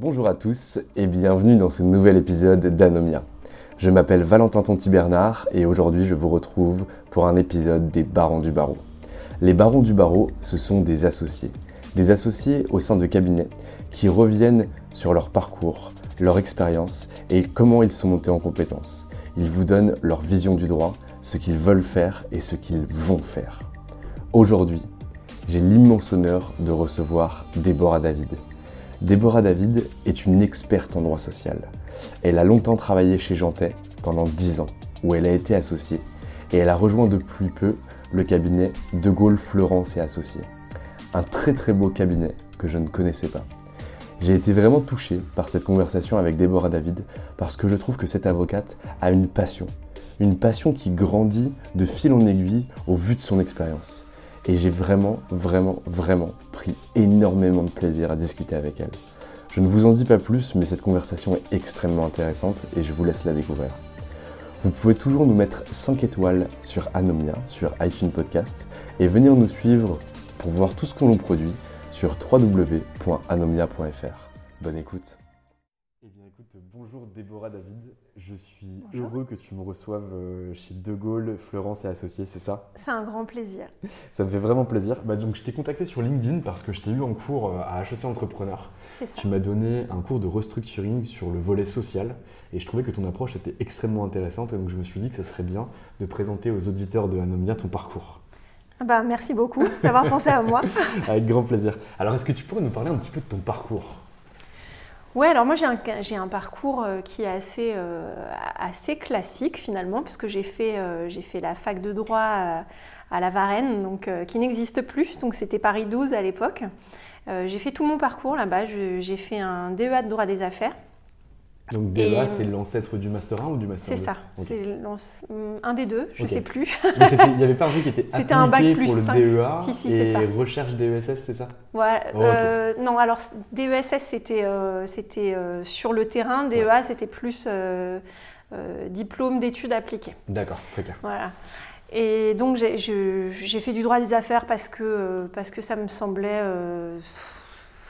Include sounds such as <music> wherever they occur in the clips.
Bonjour à tous et bienvenue dans ce nouvel épisode d'Anomia. Je m'appelle Valentin Tonti Bernard et aujourd'hui je vous retrouve pour un épisode des Barons du Barreau. Les Barons du Barreau, ce sont des associés. Des associés au sein de cabinets qui reviennent sur leur parcours, leur expérience et comment ils sont montés en compétences. Ils vous donnent leur vision du droit, ce qu'ils veulent faire et ce qu'ils vont faire. Aujourd'hui, j'ai l'immense honneur de recevoir Déborah David. Déborah David est une experte en droit social. Elle a longtemps travaillé chez Jantet pendant 10 ans, où elle a été associée, et elle a rejoint depuis peu le cabinet De Gaulle, Florence et Associés. Un très très beau cabinet que je ne connaissais pas. J'ai été vraiment touché par cette conversation avec Déborah David parce que je trouve que cette avocate a une passion. Une passion qui grandit de fil en aiguille au vu de son expérience et j'ai vraiment, vraiment, vraiment pris énormément de plaisir à discuter avec elle. Je ne vous en dis pas plus, mais cette conversation est extrêmement intéressante et je vous laisse la découvrir. Vous pouvez toujours nous mettre 5 étoiles sur Anomia, sur iTunes Podcast, et venir nous suivre pour voir tout ce que l'on produit sur www.anomia.fr. Bonne écoute. Eh écoute, bonjour Déborah David, je suis heureux que tu me reçoives euh, chez De Gaulle, Florence et Associés, c'est ça? C'est un grand plaisir. Ça me fait vraiment plaisir. Bah, donc je t'ai contacté sur LinkedIn parce que je t'ai eu en cours euh, à HEC Entrepreneur. Tu m'as donné un cours de restructuring sur le volet social et je trouvais que ton approche était extrêmement intéressante donc je me suis dit que ça serait bien de présenter aux auditeurs de Anomia ton parcours. Bah, merci beaucoup d'avoir pensé à moi. <laughs> Avec grand plaisir. Alors est-ce que tu pourrais nous parler un petit peu de ton parcours? Ouais, alors moi j'ai un, un parcours euh, qui est assez, euh, assez classique finalement, puisque j'ai fait, euh, la fac de droit à, la Varenne, donc, qui n'existe plus, donc c'était Paris 12 à l'époque. j'ai fait tout mon parcours là-bas, j'ai fait un DEA de droit des affaires. Donc DEA, c'est l'ancêtre du Master 1 ou du Master 2 C'est ça, c'est un des deux, je ne sais plus. il n'y avait pas un truc qui était <laughs> appliqué un bac plus pour le 5. DEA si, si, et ça. recherche DESS, c'est ça ouais, Oh, euh, Non, alors DESS, c'était euh, c'était euh, sur le terrain, DEA, Ouais. c'était plus euh, euh, diplôme d'études appliquées. D'accord, très clair. Voilà. Et donc j'ai fait du droit des affaires parce que, euh, parce que ça, me semblait, euh,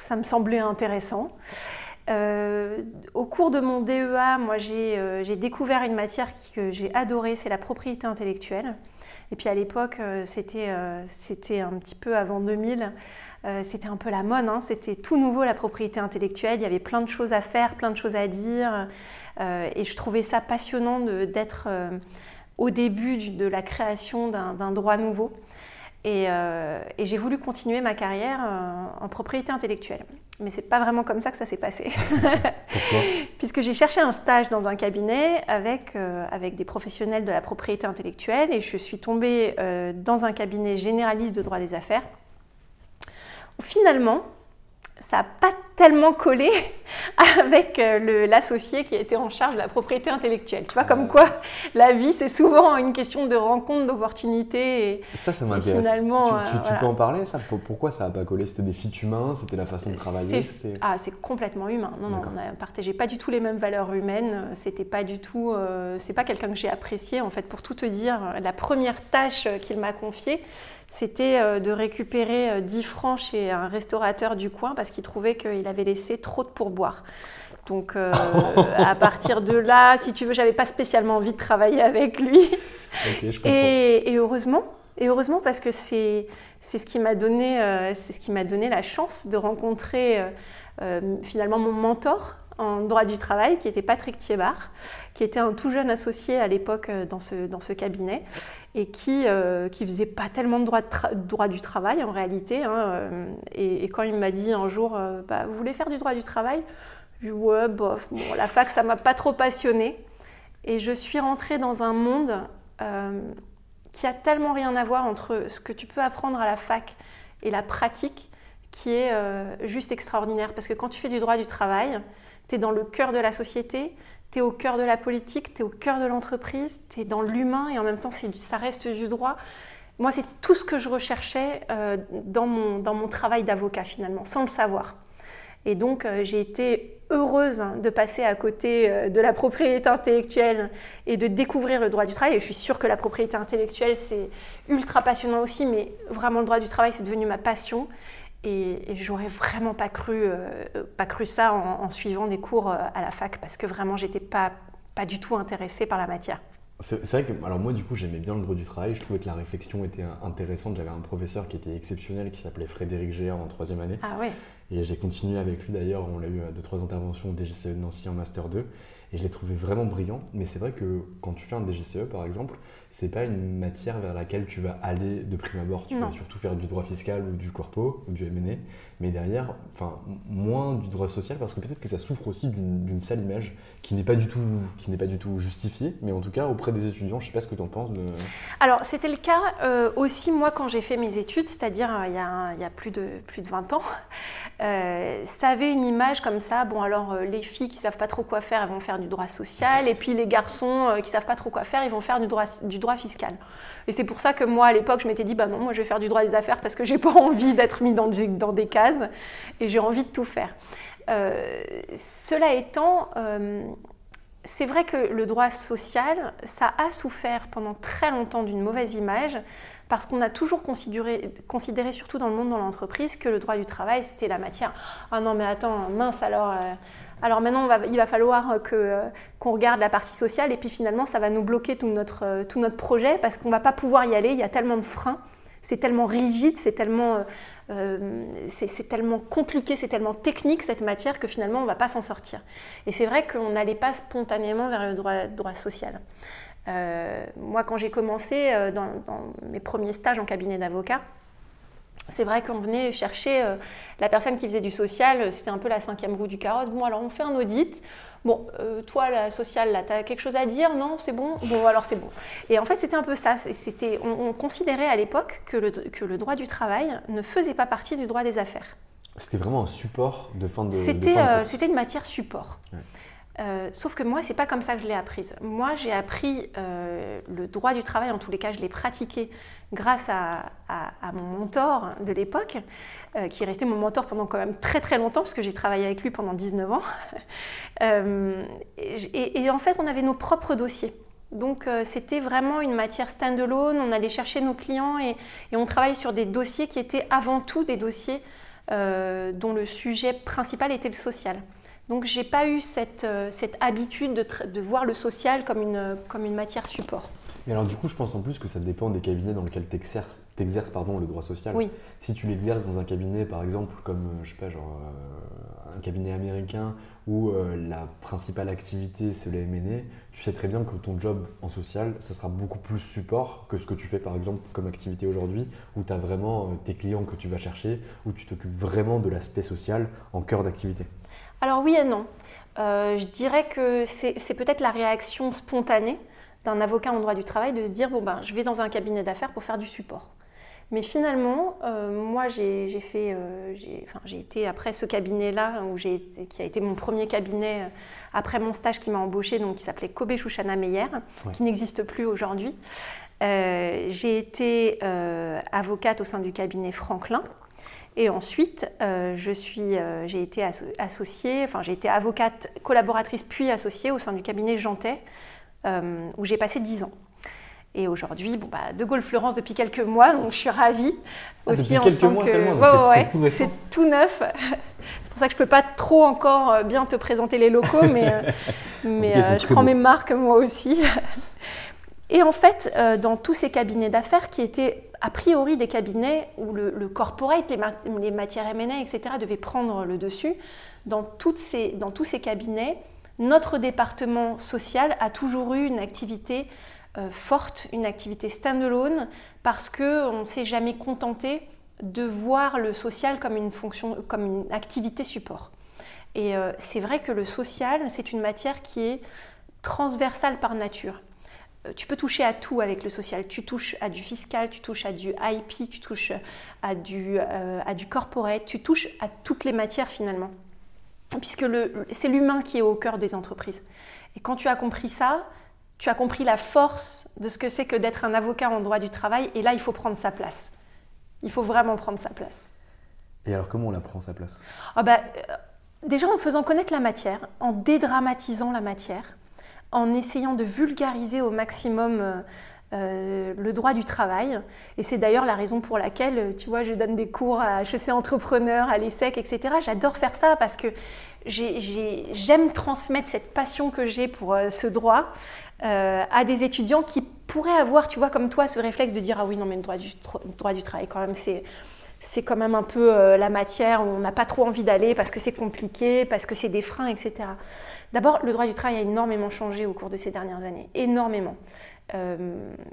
ça me semblait intéressant. Euh, au cours de mon DEA, moi j'ai euh, j'ai découvert une matière que j'ai adorée, c'est la propriété intellectuelle. Et puis à l'époque, euh, c'était un petit peu avant 2000, euh, c'était un peu la mode, hein, c'était tout nouveau la propriété intellectuelle, il y avait plein de choses à faire, plein de choses à dire, et je trouvais ça passionnant d'être au début de la création d'un droit nouveau. Et, euh, et j'ai voulu continuer ma carrière euh, en propriété intellectuelle. Mais c'est pas vraiment comme ça que ça s'est passé. <laughs> Pourquoi? Puisque j'ai cherché un stage dans un cabinet avec, euh, avec des professionnels de la propriété intellectuelle et je suis tombée dans un cabinet généraliste de droit des affaires. Où finalement, ça n'a pas tellement collé <laughs> avec euh, l'associé qui était en charge de la propriété intellectuelle. Tu vois, comme quoi la vie, c'est souvent une question de rencontre, d'opportunités. Ça, ça m'intéresse. Finalement, tu, tu, peux en parler, ça? Pourquoi ça n'a pas collé? C'était des fit humains C'était la façon de travailler Ah, c'est complètement humain. Non, non, on n'a partagé pas du tout les mêmes valeurs humaines. C'était pas du tout. Euh, c'est pas quelqu'un que j'ai apprécié, en fait, pour tout te dire. La première tâche qu'il m'a confiée, c'était euh, de récupérer 10 euh, francs chez un restaurateur du coin parce qu'il trouvait qu'il avait laissé trop de pourboire. Donc euh, <laughs> à partir de là, si tu veux, j'avais pas spécialement envie de travailler avec lui. et, heureusement, et heureusement parce que c'est c'est ce qui m'a donné c'est ce qui m'a donné la chance de rencontrer finalement mon mentor en droit du travail, qui était Patrick Thiebart, qui était un tout jeune associé à l'époque dans ce, dans cabinet et qui ne qui faisait pas tellement de droit, du travail en réalité. Hein, euh, et, quand il m'a dit un jour, euh, bah, vous voulez faire du droit du travail? Je ouais, bof, la fac, ça m'a pas trop passionné. Et je suis rentrée dans un monde euh, qui a tellement rien à voir entre ce que tu peux apprendre à la fac et la pratique qui est juste extraordinaire. Parce que quand tu fais du droit du travail, tu es dans le cœur de la société, tu es au cœur de la politique, tu es au cœur de l'entreprise, tu es dans l'humain et en même temps ça reste du droit. Moi, c'est tout ce que je recherchais euh, dans, mon, dans mon travail d'avocat finalement, sans le savoir. Et donc, euh, j'ai été heureuse de passer à côté euh, de la propriété intellectuelle et de découvrir le droit du travail. Et je suis sûre que la propriété intellectuelle, c'est ultra passionnant aussi, mais vraiment le droit du travail, c'est devenu ma passion. Et, j'aurais vraiment pas cru, euh, pas cru ça en, suivant des cours euh, à la fac parce que vraiment j'étais pas, pas du tout intéressée par la matière. C'est vrai que, alors moi du coup j'aimais bien le droit du travail, je trouvais que la réflexion était intéressante. J'avais un professeur qui était exceptionnel qui s'appelait Frédéric Géant en troisième année. Ah ouais. Et j'ai continué avec lui d'ailleurs, on l'a eu à deux trois interventions au DGCE de Nancy en Master 2 et je l'ai trouvé vraiment brillant. Mais c'est vrai que quand tu fais un DGCE par exemple, c'est pas une matière vers laquelle tu vas aller de prime abord. Tu vas surtout faire du droit fiscal ou du corpo ou du M&A, mais derrière, enfin, moins du droit social parce que peut-être que ça souffre aussi d'une sale image qui n'est pas du tout, qui n'est pas du tout justifiée, mais en tout cas auprès des étudiants, je sais pas ce que tu en penses. De... Alors c'était le cas euh, aussi moi quand j'ai fait mes études, c'est-à-dire euh, il, y a, plus de plus de 20 ans, euh, ça avait une image comme ça. Bon alors les filles qui savent pas trop quoi faire, elles vont faire du droit social, et puis les garçons qui savent pas trop quoi faire, ils vont faire du droit du droit fiscal. Et c'est pour ça que moi, à l'époque, je m'étais dit, bah non, moi, je vais faire du droit des affaires parce que j'ai pas <laughs> envie d'être mis dans, dans, des cases et j'ai envie de tout faire. Euh, cela étant, euh, c'est vrai que le droit social, ça a souffert pendant très longtemps d'une mauvaise image parce qu'on a toujours considéré, considéré, surtout dans le monde de l'entreprise, que le droit du travail, c'était la matière. Ah non, mais attends, mince, alors... Euh, alors maintenant, il va falloir euh, euh, qu'on regarde la partie sociale et puis finalement, ça va nous bloquer tout notre, euh, tout notre projet parce qu'on ne va pas pouvoir y aller. Il y a tellement de freins, c'est tellement rigide, c'est tellement, c'est tellement compliqué, c'est tellement technique cette matière que finalement, on ne va pas s'en sortir. Et c'est vrai qu'on n'allait pas spontanément vers le droit, droit social. moi, quand j'ai commencé dans, dans, mes premiers stages en cabinet d'avocat, c'est vrai qu'on venait chercher euh, la personne qui faisait du social, euh, c'était un peu la cinquième roue du carrosse. Bon, alors on fait un audit. Bon, euh, toi, la sociale, là, tu as quelque chose à dire? Non, c'est bon? Bon, alors c'est bon. Et en fait, c'était un peu ça. C'était, on, considérait à l'époque que le, que le droit du travail ne faisait pas partie du droit des affaires. C'était vraiment un support de fin de. C'était, c'était une matière support. Sauf que moi, c'est pas comme ça que je l'ai apprise. Moi, j'ai appris le droit du travail, en tous les cas, je l'ai pratiqué grâce à, mon mentor de l'époque, euh, qui est resté mon mentor pendant quand même très très longtemps, parce que j'ai travaillé avec lui pendant 19 ans. <laughs> Euh, et, en fait, on avait nos propres dossiers. Donc euh, c'était vraiment une matière stand-alone, on allait chercher nos clients et, on travaillait sur des dossiers qui étaient avant tout des dossiers dont le sujet principal était le social. Donc j'ai pas eu cette, cette habitude de, de, voir le social comme une, comme une matière support. Mais alors du coup, je pense en plus que ça dépend des cabinets dans lesquels tu exerces, le droit social. Oui. Si tu l'exerces dans un cabinet, par exemple, comme euh, je sais pas, genre euh, un cabinet américain où euh, la principale activité c'est le M&A, tu sais très bien que ton job en social, ça sera beaucoup plus support que ce que tu fais par exemple comme activité aujourd'hui, où tu as vraiment tes clients que tu vas chercher, où tu t'occupes vraiment de l'aspect social en cœur d'activité. Alors oui et non. je dirais que c'est peut-être la réaction spontanée d'un avocat en droit du travail de se dire bon ben je vais dans un cabinet d'affaires pour faire du support. Mais finalement, moi, j'ai fait, j'ai été après ce cabinet-là, qui a été mon premier cabinet après mon stage qui m'a embauché, donc qui s'appelait Kobe Shushana Meyer, qui n'existe plus aujourd'hui. j'ai été avocate au sein du cabinet Franklin. Et ensuite, euh, je suis, euh, j'ai été associée, enfin j'ai été avocate collaboratrice puis associée au sein du cabinet Jantet, euh, où j'ai passé 10 ans. Et aujourd'hui, bon, bah, De Gaulle Florence depuis quelques mois, donc je suis ravie. Ah, aussi depuis quelques mois seulement, c'est tout tout neuf. <laughs> c'est pour ça que je ne peux pas trop encore bien te présenter les locaux, mais, <laughs> mais je prends mes marques moi aussi. <laughs> Et en fait, dans tous ces cabinets d'affaires qui étaient a priori des cabinets où le, corporate, les, matières M&A, etc. devaient prendre le dessus. Dans tous ces cabinets, notre département social a toujours eu une activité euh, forte, une activité standalone, parce qu'on ne s'est jamais contenté de voir le social comme une, fonction, comme une activité support. Et euh, c'est vrai que le social, c'est une matière qui est transversale par nature. Euh, tu peux toucher à tout avec le social. Tu touches à du fiscal, tu touches à du IP, tu touches à du, euh, à du corporate, tu touches à toutes les matières finalement. Puisque c'est l'humain qui est au cœur des entreprises. Et quand tu as compris ça, tu as compris la force de ce que c'est que d'être un avocat en droit du travail. Et là, il faut prendre sa place. Il faut vraiment prendre sa place. Et alors, comment on la prend sa place? Ah bah, euh, Déjà en faisant connaître la matière, en dédramatisant la matière en essayant de vulgariser au maximum euh, euh, le droit du travail. Et c'est d'ailleurs la raison pour laquelle, tu vois, je donne des cours à HEC Entrepreneur, à l'ESSEC, etc. J'adore faire ça parce que j'aime transmettre cette passion que j'ai pour euh, ce droit à des étudiants qui pourraient avoir, tu vois, comme toi, ce réflexe de dire Ah oui, non, mais le droit du, travail, quand même, c'est c'est quand même un peu la matière où on n'a pas trop envie d'aller parce que c'est compliqué, parce que c'est des freins, etc. D'abord, le droit du travail a énormément changé au cours de ces dernières années, énormément. Euh,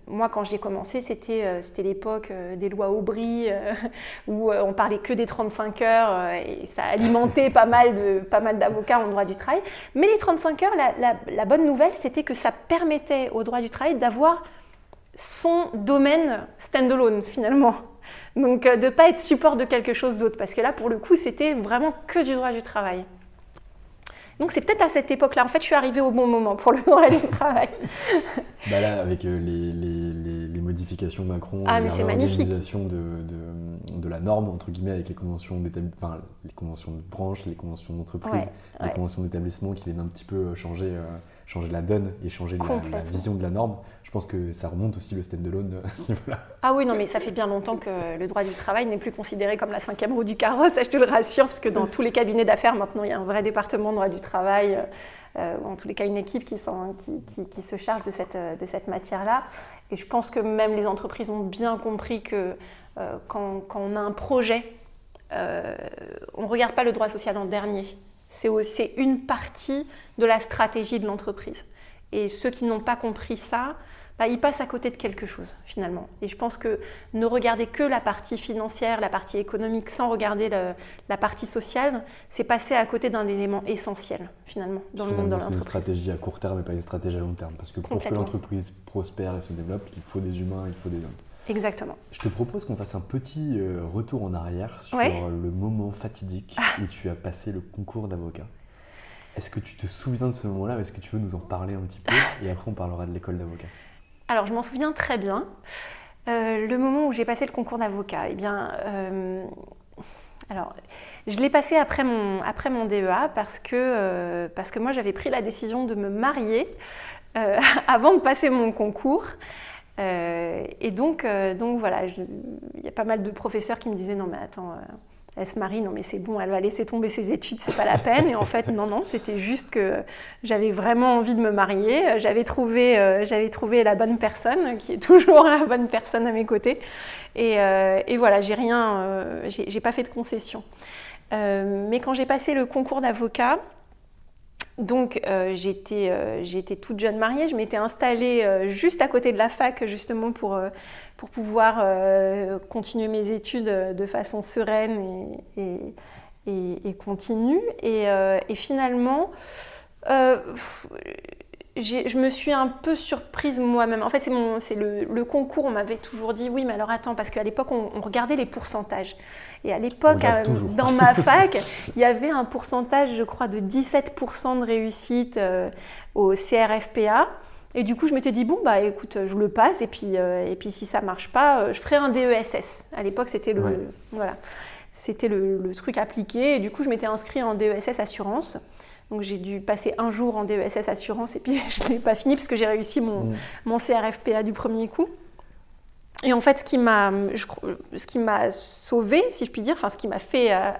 moi, quand j'ai commencé, c'était euh, l'époque euh, des lois Aubry, <laughs> où on parlait que des 35 heures, et ça alimentait pas mal d'avocats en droit du travail. Mais les 35 heures, la, bonne nouvelle, c'était que ça permettait au droit du travail d'avoir son domaine standalone, finalement. Donc, de ne pas être support de quelque chose d'autre, parce que là, pour le coup, c'était vraiment que du droit du travail. Donc c'est peut-être à cette époque-là. En fait, je suis arrivée au bon moment pour le <laughs> droit du travail. bah là, avec euh, les, les, les, modifications Macron, ah, la réorganisation de, de, de, la norme, entre guillemets, avec les conventions, enfin, les conventions de branche, les conventions d'entreprise, les conventions d'établissement qui viennent un petit peu changer, euh, changer la donne et changer la, vision de la norme pense que ça remonte aussi le stand-alone à ce niveau-là. Ah oui, non, mais ça fait bien longtemps que le droit du travail n'est plus considéré comme la cinquième roue du carrosse, <laughs> je te le rassure, parce que dans tous les cabinets d'affaires, maintenant, il y a un vrai département de droit du travail, euh, ou en tous les cas une équipe qui, se charge de cette, matière-là. Et je pense que même les entreprises ont bien compris que euh, quand, on a un projet, euh, on ne regarde pas le droit social en dernier. C'est une partie de la stratégie de l'entreprise. Et ceux qui n'ont pas compris ça, bah, il passe à côté de quelque chose finalement. Et je pense que ne regarder que la partie financière, la partie économique, sans regarder la partie sociale, c'est passer à côté d'un élément essentiel finalement dans le monde de l'entreprise. C'est une stratégie à court terme et pas une stratégie à long terme. Parce que pour que l'entreprise prospère et se développe, il faut des humains, il faut des hommes. Exactement. Je te propose qu'on fasse un petit euh, retour en arrière sur le moment fatidique ah. où tu as passé le concours d'avocat. Est-ce que tu te souviens de ce moment-là Est-ce que tu veux nous en parler un petit peu? Et après, on parlera de l'école d'avocat. Alors, je m'en souviens très bien. Euh, le moment où j'ai passé le concours d'avocat, eh bien, euh, alors, je l'ai passé après mon, après DEA parce que, euh, parce que moi, j'avais pris la décision de me marier <laughs> avant de passer mon concours. et donc, donc voilà, il y a pas mal de professeurs qui me disaient non mais attends, elle se marie, non mais c'est bon, elle va laisser tomber ses études, c'est pas la peine. Et en fait, non, non, c'était juste que j'avais vraiment envie de me marier. J'avais trouvé, euh, j'avais trouvé la bonne personne, qui est toujours la bonne personne à mes côtés. Et, euh, voilà, j'ai rien, euh, j'ai pas fait de concession. mais quand j'ai passé le concours d'avocat, donc j'étais toute jeune mariée, je m'étais installée juste à côté de la fac justement pour pour pouvoir euh, continuer mes études euh, de façon sereine et, et, continue. Et, euh, finalement, je me suis un peu surprise moi-même. En fait, c'est, le, concours, on m'avait toujours dit, oui, mais alors attends, parce qu'à l'époque, on, regardait les pourcentages. Et à l'époque, euh, dans ma <laughs> fac, il y avait un pourcentage, je crois, de 17% de réussite euh, au CRFPA. Et du coup, je m'étais dit, bon, bah écoute, je le passe, et puis, euh, et puis si ça marche pas, je ferai un DESS. À l'époque, c'était le, voilà, c'était le, le, truc appliqué. Et du coup, je m'étais inscrit en DESS assurance. Donc j'ai dû passer un jour en DESS assurance et puis <laughs> je n'ai pas fini parce que j'ai réussi mon, mm. mon CRFPA du premier coup. Et en fait, ce qui m'a, ce qui m'a sauvé, si je puis dire, enfin ce qui m'a fait euh,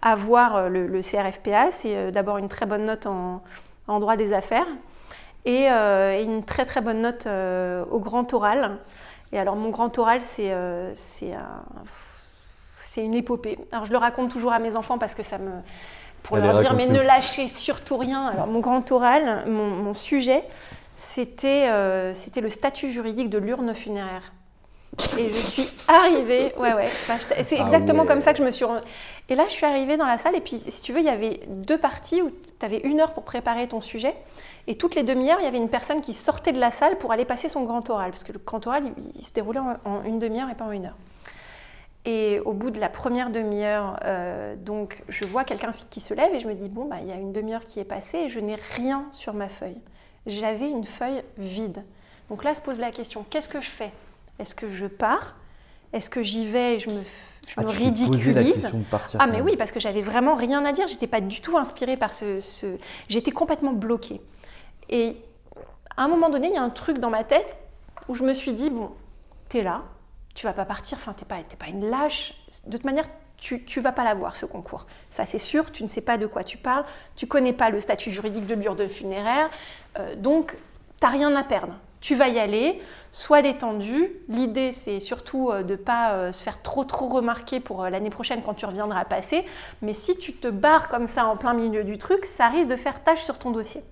avoir euh, le, CRFPA, c'est euh, d'abord une très bonne note en, en droit des affaires et, une très très bonne note au grand oral. Et alors mon grand oral, c'est c'est une épopée. Alors je le raconte toujours à mes enfants parce que ça me pour leur dire mais ne lâchez surtout rien. Alors mon grand oral, mon, sujet, c'était euh, c'était le statut juridique de l'urne funéraire. Et je suis arrivée, ouais ouais, c'est ah exactement comme ça que je me suis. Et là, je suis arrivée dans la salle et puis, si tu veux, il y avait deux parties où tu avais une heure pour préparer ton sujet et toutes les demi-heures, il y avait une personne qui sortait de la salle pour aller passer son grand oral parce que le grand oral, il, se déroulait en une demi-heure et pas en une heure. Et au bout de la première demi-heure, euh, donc je vois quelqu'un qui se lève et je me dis bon bah il y a une demi-heure qui est passée et je n'ai rien sur ma feuille. J'avais une feuille vide. Donc là se pose la question qu'est-ce que je fais? Est-ce que je pars? Est-ce que j'y vais et je me, je ah, me ridiculise la question de partir, Ah mais oui parce que j'avais vraiment rien à dire. J'étais pas du tout inspirée par ce, ce... j'étais complètement bloquée. Et à un moment donné il y a un truc dans ma tête où je me suis dit bon t'es là tu vas pas partir, enfin, tu n'es pas, pas une lâche. De toute manière, tu ne vas pas l'avoir, ce concours. Ça, c'est sûr, tu ne sais pas de quoi tu parles, tu connais pas le statut juridique de l'urde funéraire, euh, donc tu n'as rien à perdre. Tu vas y aller, sois détendu. L'idée, c'est surtout euh, de ne pas euh, se faire trop trop remarquer pour l'année prochaine quand tu reviendras passer. Mais si tu te barres comme ça en plein milieu du truc, ça risque de faire tâche sur ton dossier.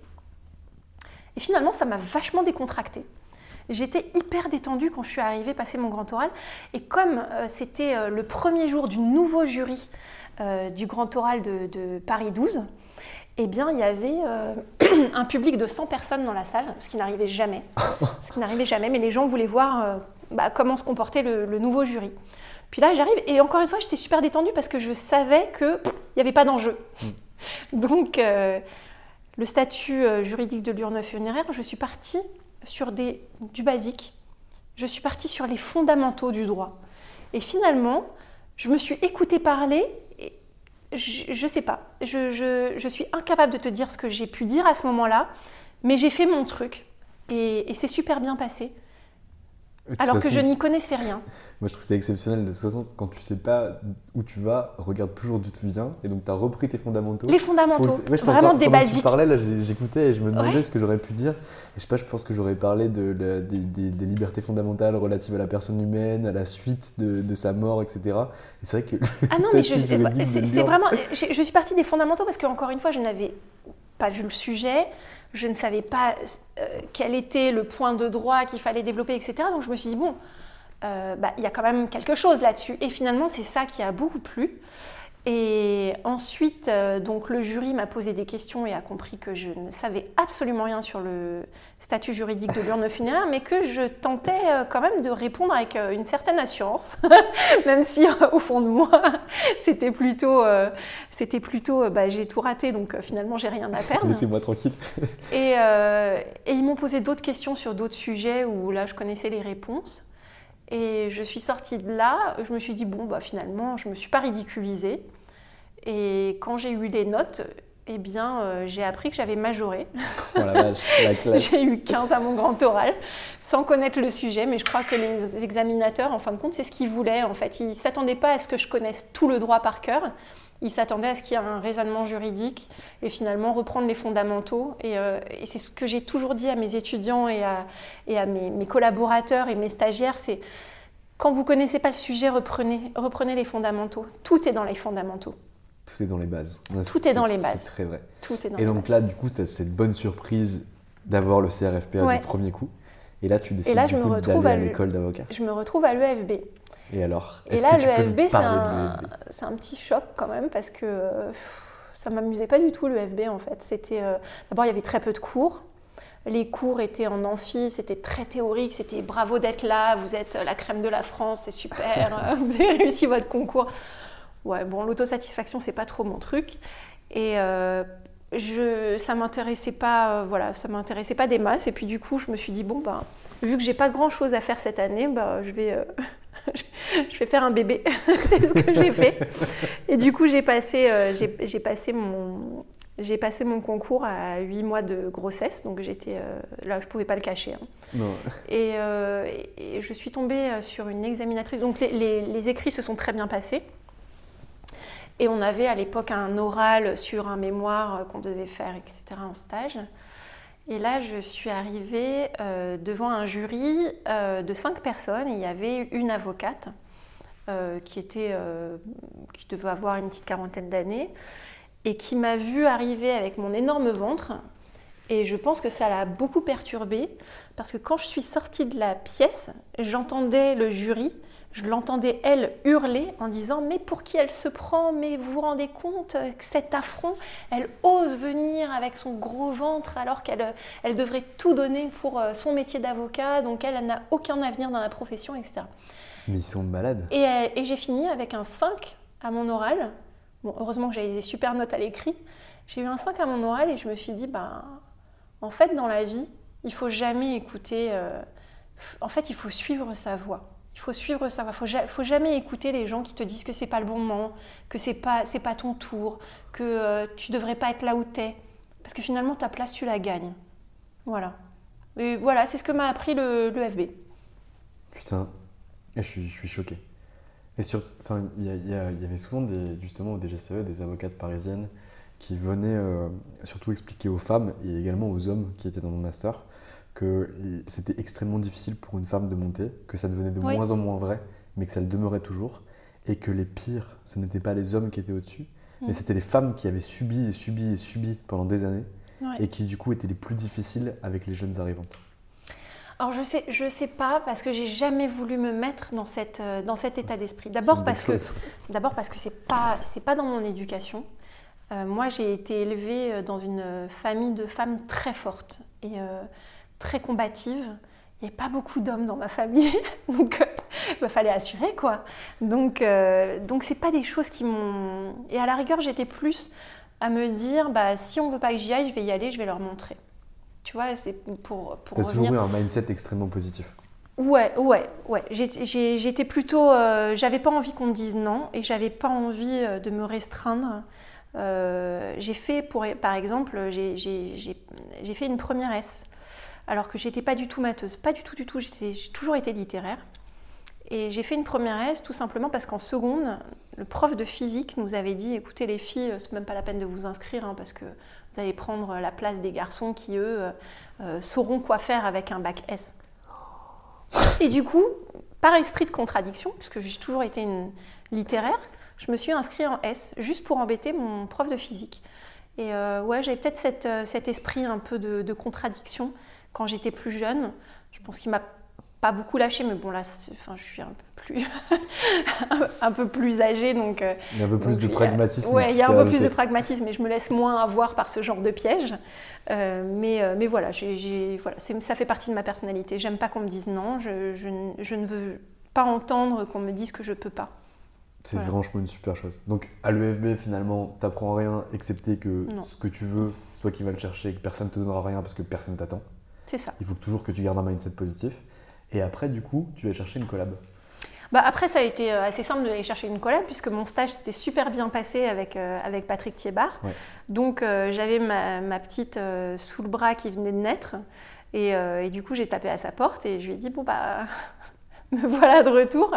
Et finalement, ça m'a vachement décontracté. J'étais hyper détendue quand je suis arrivée passer mon grand oral. Et comme euh, c'était euh, le premier jour du nouveau jury euh, du grand oral de, Paris 12, eh bien, il y avait <clears throat> un public de 100 personnes dans la salle, ce qui n'arrivait jamais. <laughs> ce qui n'arrivait jamais, mais les gens voulaient voir bah, comment se comportait le, nouveau jury. Puis là, j'arrive, et encore une fois, j'étais super détendue parce que je savais qu'il n'y avait pas d'enjeu. Mm. <laughs> Donc, le statut juridique de l'urne funéraire, je suis partie sur des, du basique. Je suis partie sur les fondamentaux du droit. Et finalement, je me suis écoutée parler. Et je ne sais pas. Je, suis incapable de te dire ce que j'ai pu dire à ce moment-là. Mais j'ai fait mon truc. Et c'est super bien passé. Alors que je n'y connaissais rien. Moi, je trouve ça exceptionnel. De toute façon, quand tu sais pas où tu vas, regarde toujours d'où tu viens. Et donc, tu as repris tes fondamentaux. Les fondamentaux. vraiment des basiques. Tu parlais, là, j'écoutais et je me demandais ce que j'aurais pu dire. Et je sais pas, je pense que j'aurais parlé de, des, libertés fondamentales relatives à la personne humaine, à la suite de, sa mort, etc. Et c'est vrai que. Ah non, mais c'est vraiment. Je suis partie des fondamentaux parce qu'encore une fois, je n'avais pas vu le sujet je ne savais pas euh, quel était le point de droit qu'il fallait développer, etc. Donc je me suis dit, bon, euh, bah, il y a quand même quelque chose là-dessus. Et finalement, c'est ça qui a beaucoup plu. Et ensuite, euh, donc le jury m'a posé des questions et a compris que je ne savais absolument rien sur le statut juridique de l'urne funéraire, mais que je tentais euh, quand même de répondre avec euh, une certaine assurance, <laughs> même si au fond de moi, <laughs> c'était plutôt, c'était plutôt, bah, j'ai tout raté, donc finalement j'ai rien à perdre. Laissez-moi tranquille. et, et ils m'ont posé d'autres questions sur d'autres sujets où là je connaissais les réponses. Et je suis sortie de là, je me suis dit, bon, bah, finalement, je ne me suis pas ridiculisée. Et quand j'ai eu les notes, eh bien, euh, j'ai appris que j'avais majoré. Oh la vache, la <laughs> classe. j'ai eu 15 à mon grand oral, sans connaître le sujet, mais je crois que les examinateurs, en fin de compte, c'est ce qu'ils voulaient. En fait, ils ne s'attendaient pas à ce que je connaisse tout le droit par cœur. Ils s'attendaient à ce qu'il y ait un raisonnement juridique et finalement reprendre les fondamentaux. Et, euh, c'est ce que j'ai toujours dit à mes étudiants et à, et à mes, collaborateurs et mes stagiaires, c'est quand vous ne connaissez pas le sujet, reprenez, reprenez les fondamentaux. Tout est dans les fondamentaux. Tout est dans les bases. Tout est, dans les bases. C'est très vrai. Tout est dans et donc là, du coup, tu as cette bonne surprise d'avoir le CRFPA du premier coup. Et là, tu décides d'aller à l'école d'avocat. Je me retrouve à l'EFB. Et alors Et là, l'EFB, c'est un, un, petit choc quand même parce que ça ça m'amusait pas du tout l'EFB en fait. C'était euh, d'abord il y avait très peu de cours. les cours étaient en amphi, c'était très théorique, c'était bravo d'être là, vous êtes la crème de la France, c'est super, <laughs> vous avez réussi votre concours. Ouais, bon, l'autosatisfaction, c'est pas trop mon truc. Et euh, je, ça m'intéressait pas, euh, voilà, ça m'intéressait pas des masses. Et puis du coup, je me suis dit bon ben, vu que j'ai pas grand chose à faire cette année, bah, je vais, euh, <laughs> je vais faire un bébé. <laughs> c'est ce que j'ai fait. Et du coup, j'ai passé, j'ai passé mon, j'ai passé mon concours à 8 mois de grossesse, donc j'étais là, je pouvais pas le cacher. Hein. Et, et, je suis tombée sur une examinatrice. Donc les, les, les écrits se sont très bien passés. Et on avait à l'époque un oral sur un mémoire qu'on devait faire, etc., en stage. Et là, je suis arrivée euh, devant un jury euh, de cinq personnes. il y avait une avocate euh, qui, était, qui devait avoir une petite quarantaine d'années et qui m'a vue arriver avec mon énorme ventre. Et je pense que ça l'a beaucoup perturbée parce que quand je suis sortie de la pièce, j'entendais le jury je l'entendais, elle, hurler en disant Mais pour qui elle se prend? Mais vous vous rendez compte que cet affront Elle ose venir avec son gros ventre alors qu'elle elle devrait tout donner pour euh, son métier d'avocat, donc elle, n'a aucun avenir dans la profession, etc. Mais ils sont malades. Et, euh, et j'ai fini avec un 5 à mon oral. Bon, heureusement que j'avais des super notes à l'écrit. J'ai eu un 5 à mon oral et je me suis dit bah, En fait, dans la vie, il faut jamais écouter. Euh, en fait, il faut suivre sa voix. Il faut suivre ça. Il ne faut jamais écouter les gens qui te disent que c'est pas le bon moment, que c'est pas c'est pas ton tour, que euh, tu devrais pas être là où tu es. Parce que finalement, ta place, tu la gagnes. Voilà. Et voilà, c'est ce que m'a appris le, le, FB. Putain, je suis, je suis choqué. Et enfin, il y, avait souvent justement au DGCE des avocates parisiennes qui venaient euh, surtout expliquer aux femmes et également aux hommes qui étaient dans mon master que c'était extrêmement difficile pour une femme de monter, que ça devenait de moins en moins vrai, mais que ça le demeurait toujours, et que les pires, ce n'étaient pas les hommes qui étaient au-dessus, mais mm. c'était les femmes qui avaient subi et subi et subi pendant des années, et qui du coup étaient les plus difficiles avec les jeunes arrivantes. Alors je sais, je sais pas parce que j'ai jamais voulu me mettre dans, cette, euh, dans cet état d'esprit. D'abord parce, que, d'abord parce que c'est pas c'est pas dans mon éducation. Euh, moi j'ai été élevée euh, dans une famille de femmes très fortes et très combative. Il n'y a pas beaucoup d'hommes dans ma famille, <laughs> donc euh, il fallait assurer quoi. Donc euh, donc c'est pas des choses qui m'ont. Et à la rigueur, j'étais plus à me dire bah si on veut pas que j'y aille, je vais y aller, je vais leur montrer. Tu vois, c'est pour pour. T'as toujours eu un mindset extrêmement positif. Ouais, ouais, ouais. J'étais plutôt, euh, j'avais pas envie qu'on me dise non et j'avais pas envie de me restreindre. j'ai fait, pour, par exemple, j'ai fait une première S alors que j'étais pas du tout matheuse, pas du tout, du tout, j'ai toujours été littéraire. Et j'ai fait une première S tout simplement parce qu'en seconde, le prof de physique nous avait dit écoutez les filles, c'est même pas la peine de vous inscrire hein, parce que vous allez prendre la place des garçons qui eux euh, euh, sauront quoi faire avec un bac S. Et du coup, par esprit de contradiction, puisque j'ai toujours été littéraire, je me suis inscrite en S juste pour embêter mon prof de physique. Et euh, ouais, j'avais peut-être cet esprit un peu de contradiction quand j'étais plus jeune. Je pense qu'il m'a pas beaucoup lâché, mais bon là, enfin, je suis un peu plus, <laughs> un peu plus âgée, donc. Euh, il y a un peu plus de pragmatisme. Oui, il y a un peu plus de pragmatisme, et je me laisse moins avoir par ce genre de piège. Euh, mais, euh, mais voilà, j'ai, voilà ça fait partie de ma personnalité. J'aime pas qu'on me dise non. Je, je, je, ne veux pas entendre qu'on me dise que je peux pas. C'est franchement une super chose. Donc à l'EFB, finalement, t'apprends rien, excepté que ce que tu veux, c'est toi qui vas le chercher, que personne ne te donnera rien parce que personne t'attend. C'est ça. Il faut toujours que tu gardes un mindset positif. Et après, du coup, tu vas chercher une collab. Bah après, ça a été euh, assez simple d'aller chercher une collab puisque mon stage s'était super bien passé avec, euh, avec Patrick Thiebart. Donc euh, j'avais ma, ma, petite sous le bras qui venait de naître. Et, et du coup, j'ai tapé à sa porte et je lui ai dit Bon, bah, <laughs> me voilà de retour.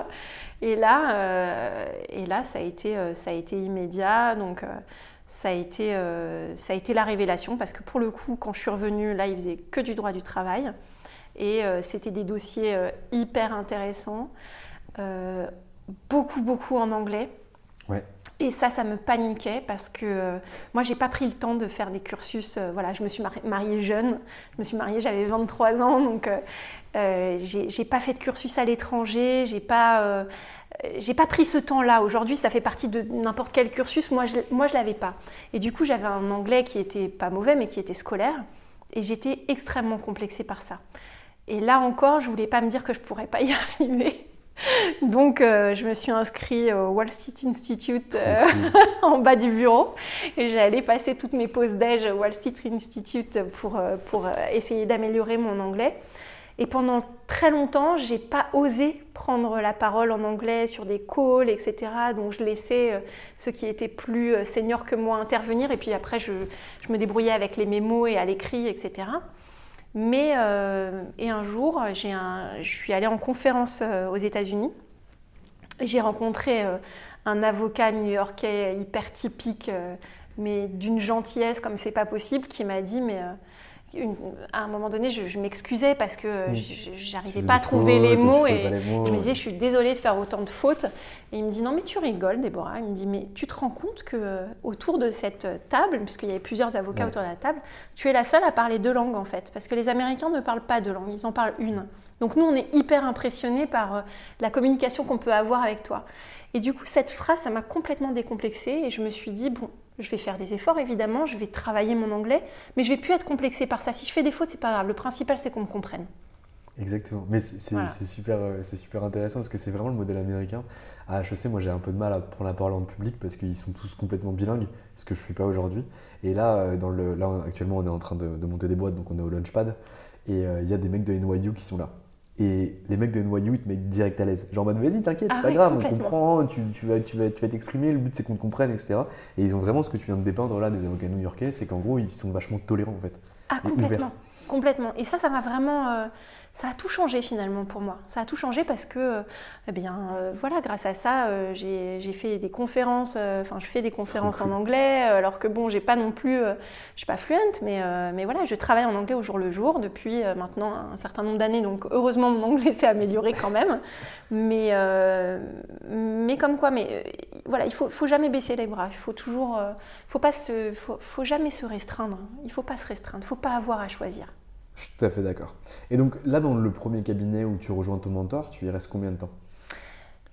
Et là, et là ça, a été, ça a été immédiat. Donc ça a, été, euh, ça a été la révélation parce que pour le coup, quand je suis revenue, là, il faisait que du droit du travail. Et euh, c'était des dossiers euh, hyper intéressants, beaucoup, beaucoup en anglais. Et ça, ça me paniquait parce que moi, j'ai pas pris le temps de faire des cursus. voilà, je me suis mariée jeune, je me suis mariée, j'avais 23 ans, donc j'ai pas fait de cursus à l'étranger, j'ai pas j'ai pas pris ce temps-là. Aujourd'hui, ça fait partie de n'importe quel cursus. Moi, je, moi, je l'avais pas. Et du coup, j'avais un anglais qui était pas mauvais, mais qui était scolaire. Et j'étais extrêmement complexée par ça. Et là encore, je voulais pas me dire que je pourrais pas y <laughs> arriver. Donc, euh, je me suis inscrite au Wall Street Institute euh, <laughs> en bas du bureau et allé passer toutes mes pauses déj au Wall Street Institute pour, euh, pour essayer d'améliorer mon anglais. Et pendant très longtemps, j'ai pas osé prendre la parole en anglais sur des calls, etc. Donc, je laissais ceux qui étaient plus seniors que moi intervenir et puis après, je, me débrouillais avec les mémos et à l'écrit, etc. Mais euh, et un jour, je suis allée en conférence euh, aux États-Unis. J'ai rencontré euh, un avocat new-yorkais hyper typique, mais d'une gentillesse comme c'est pas possible, qui m'a dit mais à un moment donné, je, m'excusais parce que j'arrivais pas à trouver les mots et je me disais, je suis désolée de faire autant de fautes. Et il me dit, non, mais tu rigoles, Déborah. Il me dit, mais tu te rends compte que euh, autour de cette table, puisqu'il y avait plusieurs avocats autour de la table, tu es la seule à parler deux langues en fait. Parce que les Américains ne parlent pas deux langues, ils en parlent une. Donc nous, on est hyper impressionnés par euh, la communication qu'on peut avoir avec toi. Et du coup, cette phrase, ça m'a complètement décomplexée et je me suis dit, bon, je vais faire des efforts évidemment, je vais travailler mon anglais, mais je vais plus être complexée par ça. Si je fais des fautes, c'est pas grave. Le principal, c'est qu'on me comprenne. Exactement. Mais c'est super, euh, super intéressant parce que c'est vraiment le modèle américain. À HEC, moi j'ai un peu de mal à prendre la parole en public parce qu'ils sont tous complètement bilingues, ce que je ne suis pas aujourd'hui. Et là, euh, dans le, là, actuellement, on est en train de, monter des boîtes, donc on est au Launchpad. Et euh, il y a des mecs de NYU qui sont là. Et les mecs de NYU, ils te mettent direct à l'aise. Genre, en mode, vas-y, t'inquiète, c'est ah pas grave, on comprend, tu, tu, vas, tu, vas, tu vas t'exprimer, le but c'est qu'on te comprenne, etc. Et ils ont vraiment ce que tu viens de dépeindre là des avocats new-yorkais, c'est qu'en gros, ils sont vachement tolérants en fait. Ah, complètement. Complètement. Et ça, ça m'a vraiment. Euh, ça a tout changé finalement pour moi. Ça a tout changé parce que, euh, eh bien, euh, voilà, grâce à ça, euh, j'ai fait des conférences, enfin, je fais des conférences en anglais, alors que bon, j'ai pas non plus, je suis pas fluente, mais, mais voilà, je travaille en anglais au jour le jour depuis maintenant un certain nombre d'années, donc heureusement mon anglais <laughs> s'est amélioré quand même. Mais, mais comme quoi, mais voilà, il faut, faut jamais baisser les bras, il faut toujours, faut pas se, faut, faut jamais se restreindre, il faut pas se restreindre, il faut pas avoir à choisir. Je suis tout à fait d'accord. Et donc là, dans le premier cabinet où tu rejoins ton mentor, tu y restes combien de temps?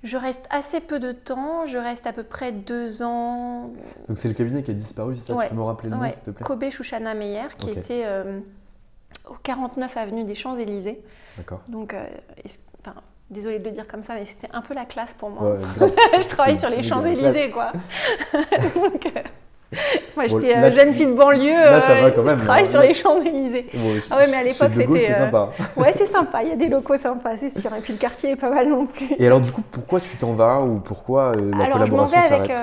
Je reste assez peu de temps, je reste à peu près deux ans. Donc c'est le cabinet qui a disparu, c'est ça? Tu peux me rappeler le nom, s'il te plaît? Kobe Shushana Meyer, qui était euh, au 49 avenue des Champs-Élysées. D'accord. Donc, euh, enfin, désolée de le dire comme ça, mais c'était un peu la classe pour moi. <laughs> je travaille sur les Champs-Élysées, quoi. <laughs> Donc, euh, <laughs> Moi, j'étais euh, jeune fille de banlieue. Là, ça va quand même. Je travaille sur les Champs-Élysées. ah ouais, mais à l'époque, c'était. C'est sympa. Euh, <laughs> ouais, c'est sympa. Il y a des locaux sympas, c'est sûr. Et puis le quartier est pas mal non plus. Et alors, du coup, pourquoi tu t'en vas ou pourquoi euh, la collaboration s'arrête avec,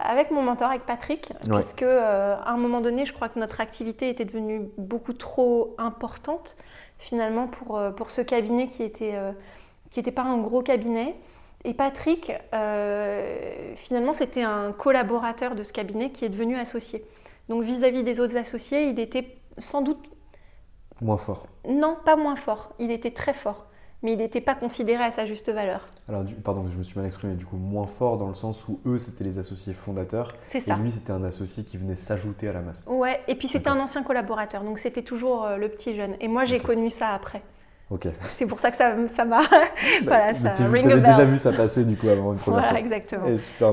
avec mon mentor, avec Patrick, parce que à un moment donné, je crois que notre activité était devenue beaucoup trop importante finalement pour, pour ce cabinet qui était qui n'était pas un gros cabinet. Et Patrick, euh, finalement, c'était un collaborateur de ce cabinet qui est devenu associé. Donc vis-à-vis des autres associés, il était sans doute... Moins fort. Non, pas moins fort. Il était très fort. Mais il n'était pas considéré à sa juste valeur. Alors, pardon, je me suis mal exprimé. Du coup, moins fort dans le sens où eux, c'était les associés fondateurs. C'est ça. Et lui, c'était un associé qui venait s'ajouter à la masse. Ouais, et puis c'était un ancien collaborateur. Donc, c'était toujours euh, le petit jeune. Et moi, j'ai connu ça après. C'est pour ça que ça m'a. <laughs> voilà, ça ring a déjà vu ça passer du coup avant une première voilà, exactement.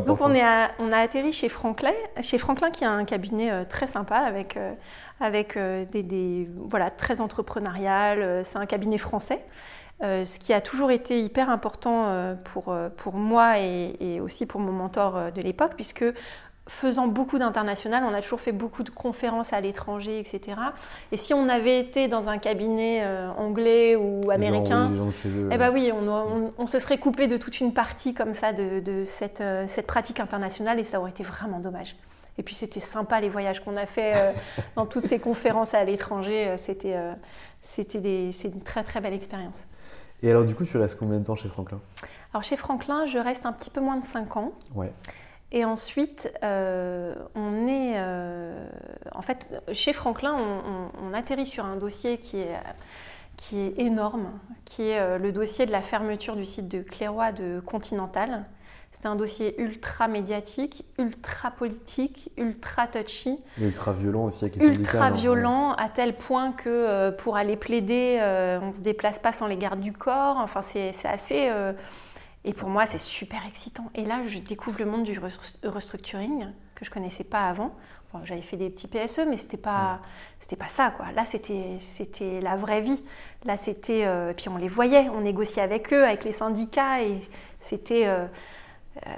Donc on, est on a atterri chez Franklin, chez Franklin qui a un cabinet euh, très sympa avec, euh, avec euh, des, voilà, très entrepreneurial. C'est un cabinet français. ce qui a toujours été hyper important pour, pour moi et, et aussi pour mon mentor de l'époque, puisque faisant beaucoup d'international, on a toujours fait beaucoup de conférences à l'étranger, etc. Et si on avait été dans un cabinet euh, anglais ou américain, eh ben oui, on, se serait coupé de toute une partie comme ça de, cette, euh, cette, pratique internationale et ça aurait été vraiment dommage. Et puis c'était sympa les voyages qu'on a fait euh, <laughs> dans toutes ces conférences à l'étranger, c'était une très très belle expérience. Et alors du coup, tu restes combien de temps chez Franklin? Alors chez Franklin, je reste un petit peu moins de 5 ans. Ouais. Et ensuite, euh, on est. Euh, en fait, chez Franklin, on, atterrit sur un dossier qui est, qui est énorme, qui est euh, le dossier de la fermeture du site de Clairoy de Continental. C'est un dossier ultra médiatique, ultra politique, ultra touchy. ultra violent aussi avec les Ultra violent à tel point que pour aller plaider, on ne se déplace pas sans les gardes du corps. Enfin, c'est assez. Et pour moi, c'est super excitant. Et là, je découvre le monde du restructuring que je connaissais pas avant. j'avais fait des petits PSE, mais c'était pas, c'était pas ça, quoi. Là, c'était, c'était la vraie vie. Là, c'était, puis on les voyait, on négociait avec eux, avec les syndicats, et c'était,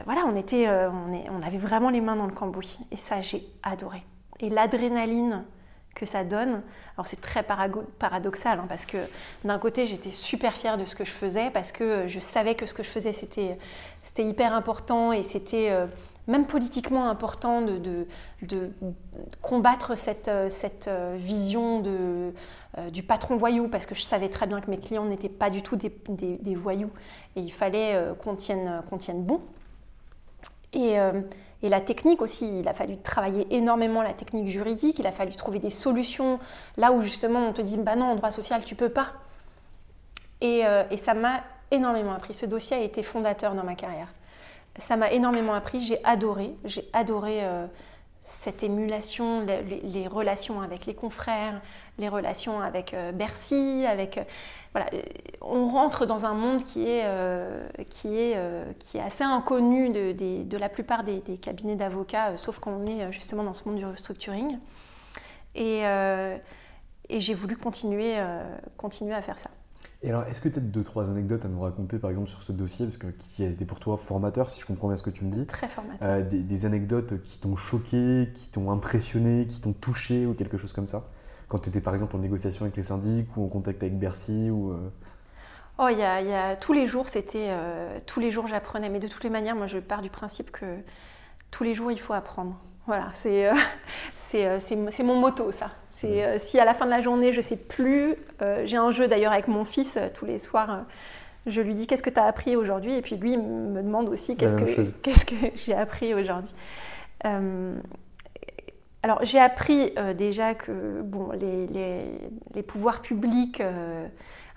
voilà, on était, on, est, on avait vraiment les mains dans le cambouis. Et ça, j'ai adoré. Et l'adrénaline que ça donne. Alors c'est très paradoxal hein, parce que d'un côté j'étais super fière de ce que je faisais parce que je savais que ce que je faisais c'était, hyper important et c'était euh, même politiquement important de, de, combattre cette, euh, cette euh, vision de, du patron voyou parce que je savais très bien que mes clients n'étaient pas du tout des, des, voyous et il fallait qu'on tienne, tienne bon. Et, et la technique aussi, il a fallu travailler énormément la technique juridique, il a fallu trouver des solutions là où justement on te dit bah non, en droit social tu peux pas. Et, euh, ça m'a énormément appris. Ce dossier a été fondateur dans ma carrière. Ça m'a énormément appris, j'ai adoré, j'ai adoré euh, cette émulation, les, relations avec les confrères, les relations avec euh, Bercy, avec voilà, on rentre dans un monde qui est, euh, qui est, euh, qui est assez inconnu de, de, la plupart des, cabinets d'avocats, euh, sauf quand on est justement dans ce monde du restructuring. Et, et j'ai voulu continuer, continuer à faire ça. Et alors, est-ce que tu as deux, trois anecdotes à nous raconter, par exemple, sur ce dossier, parce que, qui a été pour toi formateur, si je comprends bien ce que tu me dis Très formateur. des, des, anecdotes qui t'ont choqué, qui t'ont impressionné, qui t'ont touché, ou quelque chose comme ça? Quand tu étais par exemple en négociation avec les syndics ou en contact avec Bercy ou, euh, Oh, il y, a, tous les jours, c'était euh, tous les jours j'apprenais, mais de toutes les manières, moi je pars du principe que tous les jours il faut apprendre. Voilà, c'est euh, <laughs> c'est mon moto ça. C'est si à la fin de la journée je sais plus, j'ai un jeu d'ailleurs avec mon fils tous les soirs. je lui dis qu'est-ce que tu as appris aujourd'hui? Et puis lui me demande aussi qu'est-ce que <laughs> qu'est-ce que j'ai appris aujourd'hui? Alors j'ai appris euh, déjà que bon, les, pouvoirs publics, euh,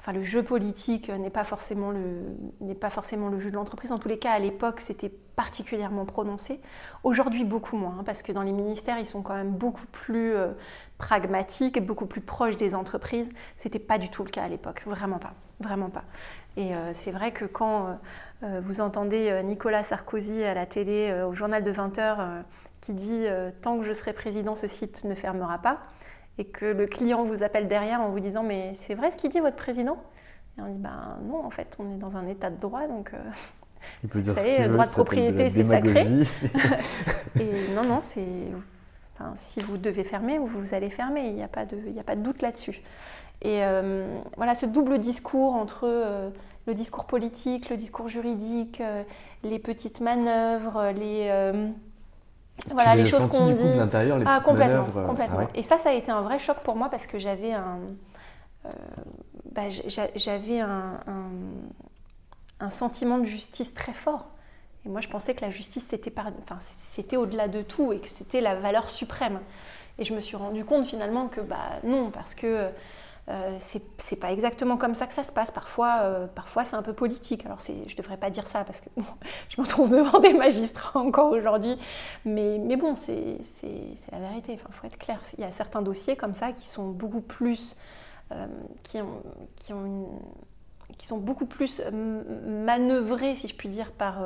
enfin le jeu politique n'est pas, forcément le, pas forcément le jeu de l'entreprise. En tous les cas, à l'époque, c'était particulièrement prononcé. Aujourd'hui, beaucoup moins, hein, parce que dans les ministères, ils sont quand même beaucoup plus euh, pragmatiques beaucoup plus proches des entreprises. C'était pas du tout le cas à l'époque, vraiment pas, vraiment pas. Et c'est vrai que quand vous entendez Nicolas Sarkozy à la télé, au journal de 20 h qui dit euh, tant que je serai président, ce site ne fermera pas, et que le client vous appelle derrière en vous disant mais c'est vrai ce qu'il dit votre président? Et on dit ben non, en fait, on est dans un état de droit, donc. Euh, <laughs> il peut dire ce qu'il le droit de propriété, c'est sacré. <laughs> <laughs> et non, non, c'est. Enfin, si vous devez fermer, vous allez fermer, il n'y a, pas de, a pas de doute là-dessus. Et euh, voilà, ce double discours entre le discours politique, le discours juridique, les petites manœuvres, les, voilà les choses qu'on dit. l'intérieur, les ah, complètement, euh, complètement. Ah Et ça, ça a été un vrai choc pour moi parce que j'avais un, euh, bah, j'avais un, un, sentiment de justice très fort. Et moi, je pensais que la justice, c'était, par... enfin, c'était au-delà de tout et que c'était la valeur suprême. Et je me suis rendu compte finalement que bah, non, parce que euh, c'est pas exactement comme ça que ça se passe. Parfois, euh, parfois c'est un peu politique. Alors, je ne devrais pas dire ça parce que <laughs> je me trouve devant des magistrats encore aujourd'hui. Mais, mais, bon, c'est la vérité. Il faut être clair. Il y a certains dossiers comme ça qui sont beaucoup plus. Euh, qui, ont, qui, ont qui, sont beaucoup plus manœuvrés, si je puis dire, par,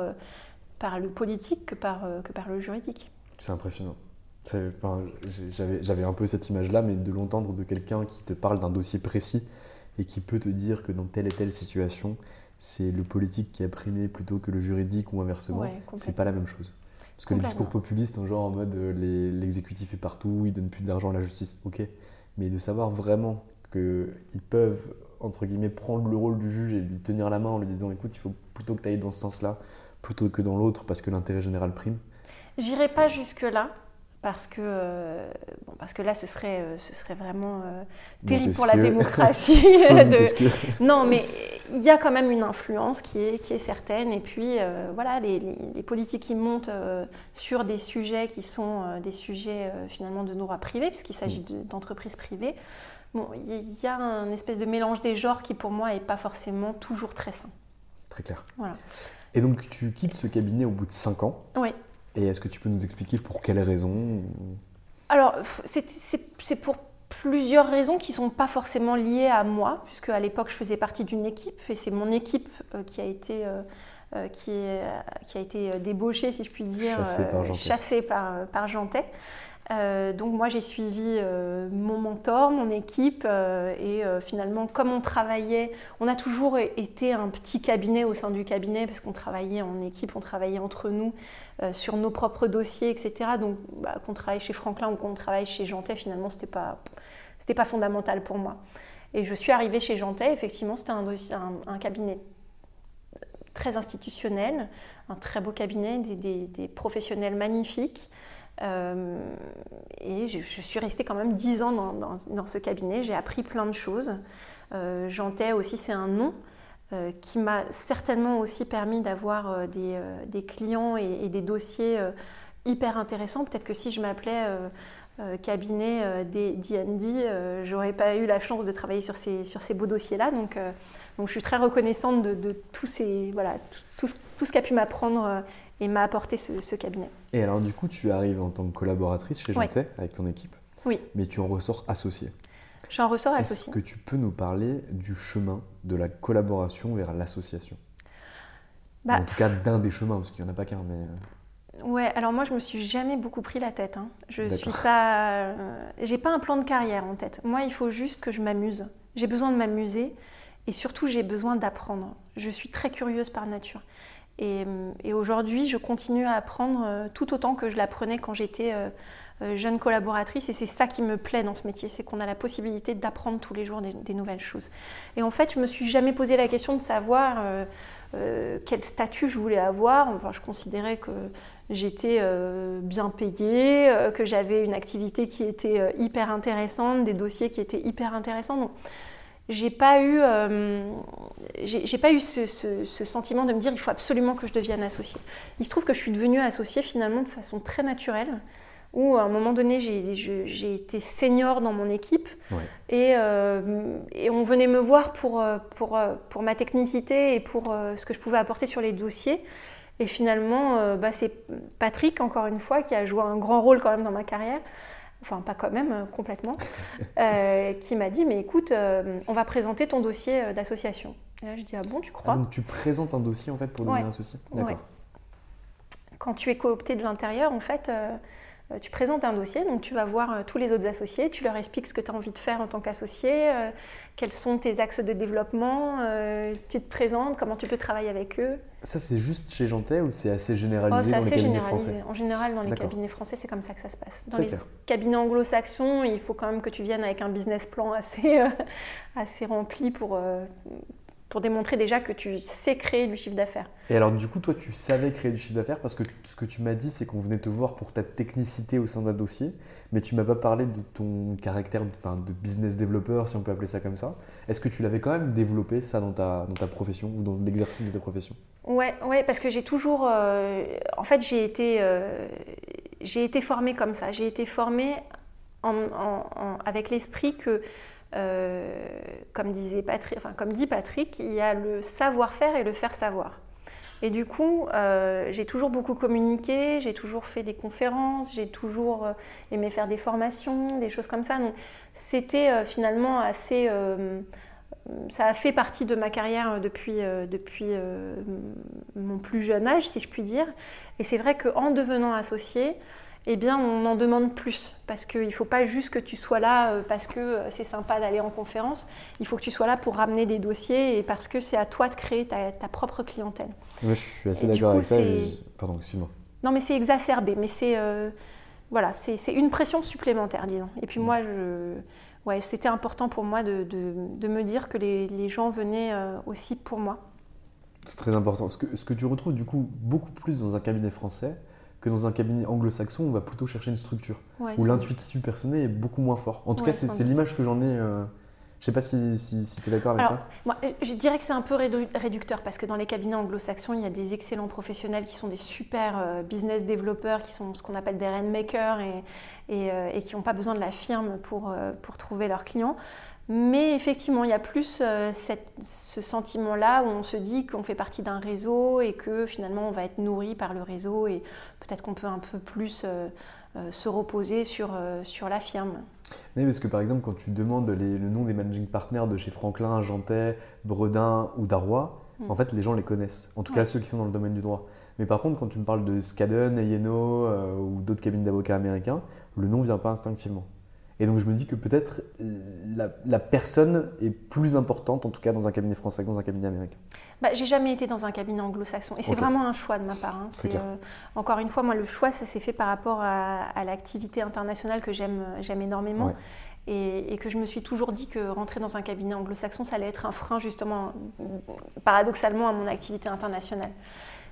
par le politique que par, que par le juridique. C'est impressionnant. J'avais un peu cette image-là, mais de l'entendre de quelqu'un qui te parle d'un dossier précis et qui peut te dire que dans telle et telle situation, c'est le politique qui a primé plutôt que le juridique ou inversement, c'est pas la même chose. Parce que le discours populiste, genre en mode euh, l'exécutif est partout, il donne plus d'argent à la justice, ok. Mais de savoir vraiment qu'ils peuvent, entre guillemets, prendre le rôle du juge et lui tenir la main en lui disant écoute, il faut plutôt que tu ailles dans ce sens-là, plutôt que dans l'autre, parce que l'intérêt général prime. J'irai pas jusque-là, parce que, euh, bon, parce que là, ce serait, euh, ce serait vraiment euh, terrible pour la démocratie. <laughs> de... Non, mais il y a quand même une influence qui est, qui est certaine. Et puis, voilà, les, les, politiques qui montent sur des sujets qui sont des sujets finalement de droit privé, puisqu'il s'agit mm. d'entreprises privées, bon, il y a un espèce de mélange des genres qui, pour moi, n'est pas forcément toujours très sain. Très clair. Voilà. Et donc, tu quittes ce cabinet au bout de 5 ans. Oui. Et est-ce que tu peux nous expliquer pour quelles raisons Alors, c'est pour plusieurs raisons qui ne sont pas forcément liées à moi, puisque à l'époque, je faisais partie d'une équipe, et c'est mon équipe euh, qui a été... Euh, euh, qui, est, qui, a été débauchée, si je puis dire, chassée par Jantet. donc moi j'ai suivi mon mentor, mon équipe et finalement comme on travaillait, on a toujours été un petit cabinet au sein du cabinet parce qu'on travaillait en équipe, on travaillait entre nous sur nos propres dossiers, etc. Donc bah, qu'on travaille chez Franklin ou qu'on travaille chez Jantet, finalement c'était pas c'était pas fondamental pour moi. Et je suis arrivée chez Jantet, effectivement c'était un, cabinet très institutionnel, un très beau cabinet, des, professionnels magnifiques. Euh, et je, suis restée quand même dix ans dans, ce cabinet. J'ai appris plein de choses. Euh, Jantet aussi, c'est un nom euh, qui m'a certainement aussi permis d'avoir euh, des, clients et, des dossiers hyper intéressants. Peut-être que si je m'appelais cabinet des D&D, j'aurais pas eu la chance de travailler sur ces, sur ces beaux dossiers-là. Donc donc je suis très reconnaissante de, tous ces, voilà, tout, tout, ce qu'a pu m'apprendre euh, et m'a apporté ce, cabinet. Et alors du coup, tu arrives en tant que collaboratrice chez Jantet avec ton équipe. Oui. Mais tu en ressors associée. J'en ressors associée. Est-ce que tu peux nous parler du chemin de la collaboration vers l'association? Bah, En tout cas, d'un des chemins, parce qu'il n'y en a pas qu'un, mais... Euh. Ouais, alors moi je me suis jamais beaucoup pris la tête. Hein. Je suis pas, euh, j'ai pas un plan de carrière en tête. Moi, il faut juste que je m'amuse. J'ai besoin de m'amuser et surtout, j'ai besoin d'apprendre. Je suis très curieuse par nature. Et, aujourd'hui, je continue à apprendre euh, tout autant que je l'apprenais quand j'étais euh, euh, jeune collaboratrice. Et c'est ça qui me plaît dans ce métier, c'est qu'on a la possibilité d'apprendre tous les jours des, nouvelles choses. Et en fait, je me suis jamais posé la question de savoir quel statut je voulais avoir. Enfin, je considérais que j'étais bien payée, que j'avais une activité qui était hyper intéressante, des dossiers qui étaient hyper intéressants. Donc, j'ai pas eu, euh, j'ai pas eu ce, sentiment de me dire il faut absolument que je devienne associée. Il se trouve que je suis devenue associée finalement de façon très naturelle, où à un moment donné j'ai été senior dans mon équipe. Et, euh, et, on venait me voir pour, euh, pour, pour ma technicité et pour ce que je pouvais apporter sur les dossiers. Et finalement, bah, c'est Patrick, encore une fois, qui a joué un grand rôle quand même dans ma carrière, enfin pas quand même euh, complètement, <laughs> euh, qui m'a dit mais écoute, euh, on va présenter ton dossier d'association. Et là je dis ah bon tu crois? ah, Donc tu présentes un dossier en fait pour devenir associé. D'accord. Quand tu es coopté de l'intérieur en fait, euh, tu présentes un dossier, donc tu vas voir euh, tous les autres associés, tu leur expliques ce que tu as envie de faire en tant qu'associé, euh, quels sont tes axes de développement, tu te présentes, comment tu peux travailler avec eux. Ça, c'est juste chez Jantet ou c'est assez généralisé oh, dans les cabinets français? En général, dans les cabinets français, c'est comme ça que ça se passe. Dans les cabinets anglo-saxons, il faut quand même que tu viennes avec un business plan assez, <laughs> assez rempli pour, pour démontrer déjà que tu sais créer du chiffre d'affaires. Et alors du coup, toi, tu savais créer du chiffre d'affaires parce que ce que tu m'as dit, c'est qu'on venait te voir pour ta technicité au sein d'un dossier, mais tu m'as pas parlé de ton caractère enfin, de business developer, si on peut appeler ça comme ça. Est-ce que tu l'avais quand même développé ça dans ta, dans ta profession ou dans l'exercice de ta profession? Ouais, ouais, parce que j'ai toujours, euh, en fait, j'ai été, euh, j'ai été formée comme ça. J'ai été formée en, avec l'esprit que euh, comme, disait Patrick, enfin, comme dit Patrick, il y a le savoir-faire et le faire savoir. Et du coup, euh, j'ai toujours beaucoup communiqué, j'ai toujours fait des conférences, j'ai toujours euh, aimé faire des formations, des choses comme ça. Donc, c'était finalement assez. ça a fait partie de ma carrière depuis, depuis mon plus jeune âge, si je puis dire. Et c'est vrai qu'en devenant associé, eh bien, on en demande plus. Parce qu'il ne faut pas juste que tu sois là euh, parce que euh, c'est sympa d'aller en conférence. Il faut que tu sois là pour ramener des dossiers et parce que c'est à toi de créer ta, propre clientèle. Oui, je suis assez d'accord avec ça. Pardon, excuse-moi. Non, mais c'est exacerbé. Mais c'est euh, voilà, c'est une pression supplémentaire, disons. Et puis moi, je... ouais, c'était important pour moi de, de, me dire que les, les gens venaient aussi pour moi. C'est très important. Ce que, ce que tu retrouves du coup beaucoup plus dans un cabinet français, que dans un cabinet anglo-saxon, on va plutôt chercher une structure où l'intuition personnelle est beaucoup moins fort. En tout cas, c'est l'image que j'en ai. Euh, je ne sais pas si, si, tu es d'accord avec ça. Moi, je dirais que c'est un peu réducteur parce que dans les cabinets anglo-saxons, il y a des excellents professionnels qui sont des super euh, business développeurs, qui sont ce qu'on appelle des rainmakers et, et, euh, et qui n'ont pas besoin de la firme pour, pour trouver leurs clients. Mais effectivement, il y a plus euh, ce sentiment-là où on se dit qu'on fait partie d'un réseau et que finalement on va être nourri par le réseau et peut-être qu'on peut un peu plus euh, euh, se reposer sur, sur la firme. Oui, parce que par exemple, quand tu demandes le nom des managing partners de chez Franklin, Jantet, Bredin ou Darrois, hmm. en fait, les gens les connaissent. En tout cas, ceux qui sont dans le domaine du droit. Mais par contre, quand tu me parles de Skadden, Ayeno ou d'autres cabines d'avocats américains, le nom vient pas instinctivement. Et donc je me dis que peut-être la, personne est plus importante, en tout cas dans un cabinet français que dans un cabinet américain. Bah, j'ai jamais été dans un cabinet anglo-saxon. Et c'est vraiment un choix de ma part. Hein. Euh, encore une fois, moi, le choix, ça s'est fait par rapport à, l'activité internationale que j'aime énormément. Et, que je me suis toujours dit que rentrer dans un cabinet anglo-saxon, ça allait être un frein justement, paradoxalement, à mon activité internationale.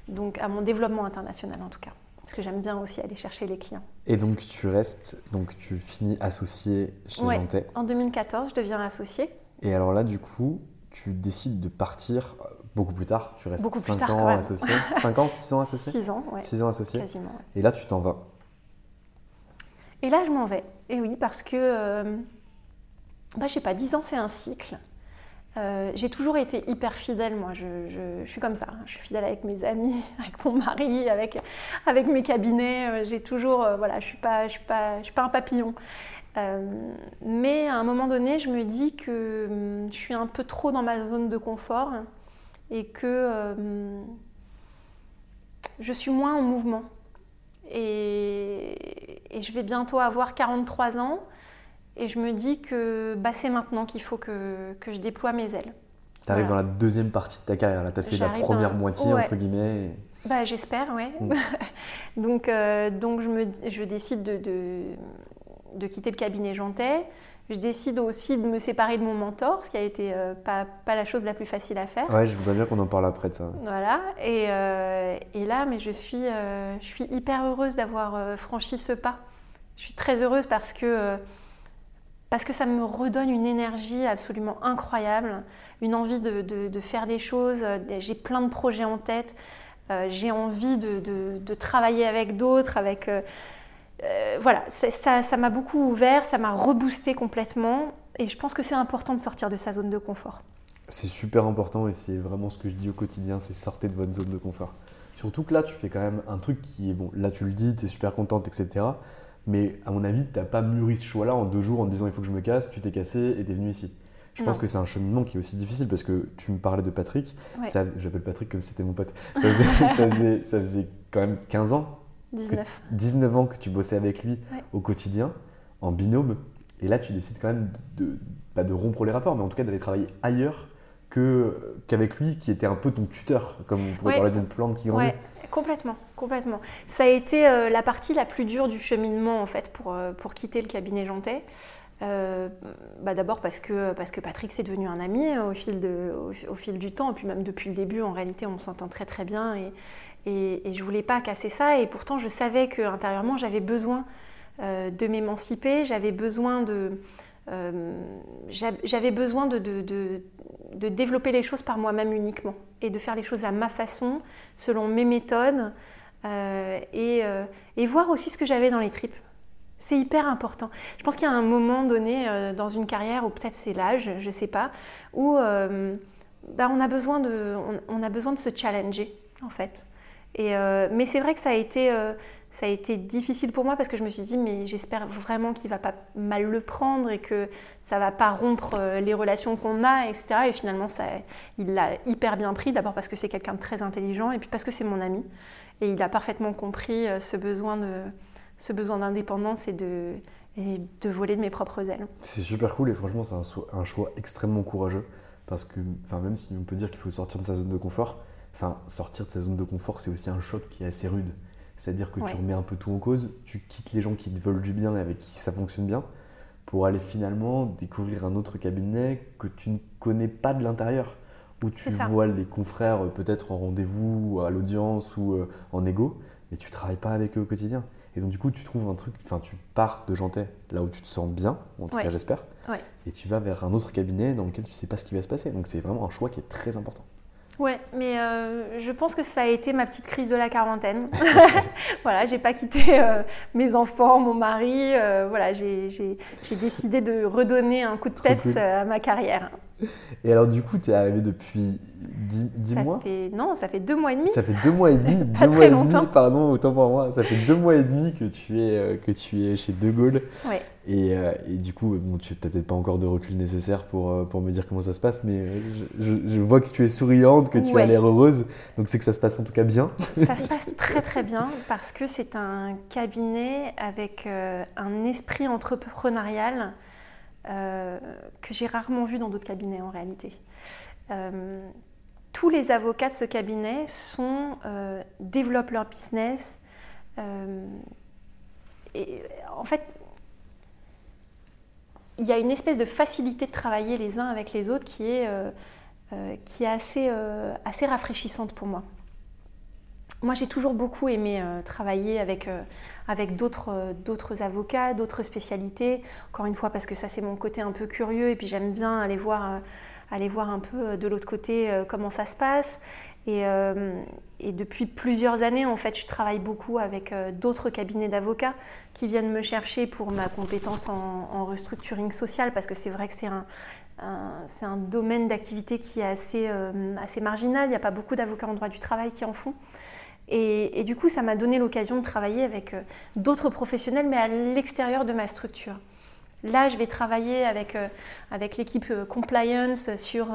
Donc à mon développement international en tout cas. Parce que j'aime bien aussi aller chercher les clients. Et donc tu restes, donc tu finis associé chez ouais, En 2014, je deviens associé. Et alors là, du coup, tu décides de partir euh, beaucoup plus tard. Tu restes 5 <laughs> ans associé. 5 ans, 6 ans associé 6 ans, ouais. 6 ans associé. Et là, tu t'en vas. Et là, je m'en vais. Et oui, parce que, euh, bah, je sais pas, 10 ans, c'est un cycle. Euh, j'ai toujours été hyper fidèle, moi. Je, suis comme ça. Je suis fidèle avec mes amis, <laughs> avec mon mari, avec, avec mes cabinets. Euh, j'ai toujours, euh, voilà, je suis pas, suis pas, suis pas un papillon. mais à un moment donné, je me dis que hum, je suis un peu trop dans ma zone de confort et que je suis moins en mouvement. Et je vais bientôt avoir 43 ans. Et je me dis que bah, c'est maintenant qu'il faut que, que, je déploie mes ailes. Tu arrives dans la deuxième partie de ta carrière, là tu as fait la première moitié, entre guillemets. Bah, J'espère, oui. Mm. <laughs> donc, euh, donc je, me, je décide de, de, de, quitter le cabinet Jantet. Je décide aussi de me séparer de mon mentor, ce qui a été euh, pas, pas, la chose la plus facile à faire. Ouais, je voudrais bien qu'on en parle après de ça. Voilà, et, euh, et là, mais je suis, je suis hyper heureuse d'avoir franchi ce pas. Je suis très heureuse parce que parce que ça me redonne une énergie absolument incroyable, une envie de, faire des choses. J'ai plein de projets en tête. Euh, j'ai envie de, travailler avec d'autres, avec euh, euh, voilà, ça m'a beaucoup ouvert, ça m'a reboosté complètement, et je pense que c'est important de sortir de sa zone de confort. C'est super important et c'est vraiment ce que je dis au quotidien, c'est sortir de votre zone de confort. Surtout que là, tu fais quand même un truc qui est bon. Là, tu le dis, tu es super contente, etc. Mais à mon avis, tu n'as pas mûri ce choix-là en deux jours en disant il faut que je me casse, tu t'es cassé et tu es venu ici. Je pense que c'est un cheminement qui est aussi difficile parce que tu me parlais de Patrick. J'appelle Patrick comme si c'était mon pote. Ça faisait, <laughs> ça, faisait, quand même 15 ans. 19. 19 ans que tu bossais avec lui au quotidien, en binôme. Et là, tu décides quand même de, pas de rompre les rapports, mais en tout cas d'aller travailler ailleurs qu'avec lui, qui était un peu ton tuteur, comme on pourrait parler d'une plante qui grandit. Complètement, complètement. Ça a été euh, la partie la plus dure du cheminement en fait pour, euh, quitter le cabinet Jantet. Euh, bah D'abord parce que, que Patrick c'est devenu un ami au fil, du temps, et puis même depuis le début, en réalité, on s'entend très très bien, et, et, et, je voulais pas casser ça, et pourtant je savais qu'intérieurement j'avais besoin de m'émanciper, j'avais besoin de, de, développer les choses par moi-même uniquement et de faire les choses à ma façon, selon mes méthodes, et, euh, et, voir aussi ce que j'avais dans les tripes. C'est hyper important. Je pense qu'il y a un moment donné euh, dans une carrière, ou peut-être c'est l'âge, je ne sais pas, où bah, on, a besoin de, on, a besoin de se challenger, en fait. Et, mais c'est vrai que ça a été ça a été difficile pour moi parce que je me suis dit, mais j'espère vraiment qu'il va pas mal le prendre et que ça va pas rompre euh, les relations qu'on a, etc. Et finalement, ça, il l'a hyper bien pris, d'abord parce que c'est quelqu'un de très intelligent et puis parce que c'est mon ami. Et il a parfaitement compris euh, ce besoin de ce besoin d'indépendance et de, et de voler de mes propres ailes. C'est super cool et franchement, c'est un, un, choix extrêmement courageux parce que, enfin, même si on peut dire qu'il faut sortir de sa zone de confort, enfin, sortir de sa zone de confort, c'est aussi un choc qui est assez rude. C'est-à-dire que tu remets un peu tout en cause, tu quittes les gens qui te veulent du bien et avec qui ça fonctionne bien, pour aller finalement découvrir un autre cabinet que tu ne connais pas de l'intérieur, où tu vois les confrères euh, peut-être en rendez-vous, à l'audience ou euh, en égo, mais tu travailles pas avec eux au quotidien. Et donc du coup, tu trouves un truc, enfin tu pars de Jantais, là où tu te sens bien, en tout cas j'espère, et tu vas vers un autre cabinet dans lequel tu sais pas ce qui va se passer. Donc c'est vraiment un choix qui est très important. Ouais, mais euh, je pense que ça a été ma petite crise de la quarantaine. <laughs> <laughs> voilà, j'ai pas quitté euh, mes enfants, mon mari. Euh, voilà, j'ai décidé de redonner un coup de peps à ma carrière. Et alors, du coup, tu es arrivé depuis 10, mois? Non, ça fait deux mois et demi. Ça fait deux mois et demi. <laughs> pas très longtemps. pardon, autant pour moi. Ça fait deux mois et demi que tu es, que tu es chez De Gaulle. Ouais. Et, euh, et, du coup, bon, tu n'as peut-être pas encore de recul nécessaire pour, euh, pour me dire comment ça se passe, mais je, je, vois que tu es souriante, que tu as l'air heureuse, donc c'est que ça se passe en tout cas bien. Ça se passe très très bien parce que c'est un cabinet avec euh, un esprit entrepreneurial que j'ai rarement vu dans d'autres cabinets en réalité. tous les avocats de ce cabinet sont, développent leur business. en fait, il y a une espèce de facilité de travailler les uns avec les autres qui est, euh, euh, qui est assez, euh, assez rafraîchissante pour moi. Moi, j'ai toujours beaucoup aimé travailler avec, avec d'autres, d'autres avocats, d'autres spécialités. Encore une fois, parce que ça, c'est mon côté un peu curieux et puis j'aime bien aller voir, aller voir un peu de l'autre côté comment ça se passe. Et, depuis plusieurs années, en fait, je travaille beaucoup avec d'autres cabinets d'avocats qui viennent me chercher pour ma compétence en, restructuring social, parce que c'est vrai que c'est un, c'est un domaine d'activité qui est assez, euh, assez marginal. Il n'y a pas beaucoup d'avocats en droit du travail qui en font. Et, du coup, ça m'a donné l'occasion de travailler avec euh, d'autres professionnels, mais à l'extérieur de ma structure. Là, je vais travailler avec, euh, avec l'équipe compliance sur,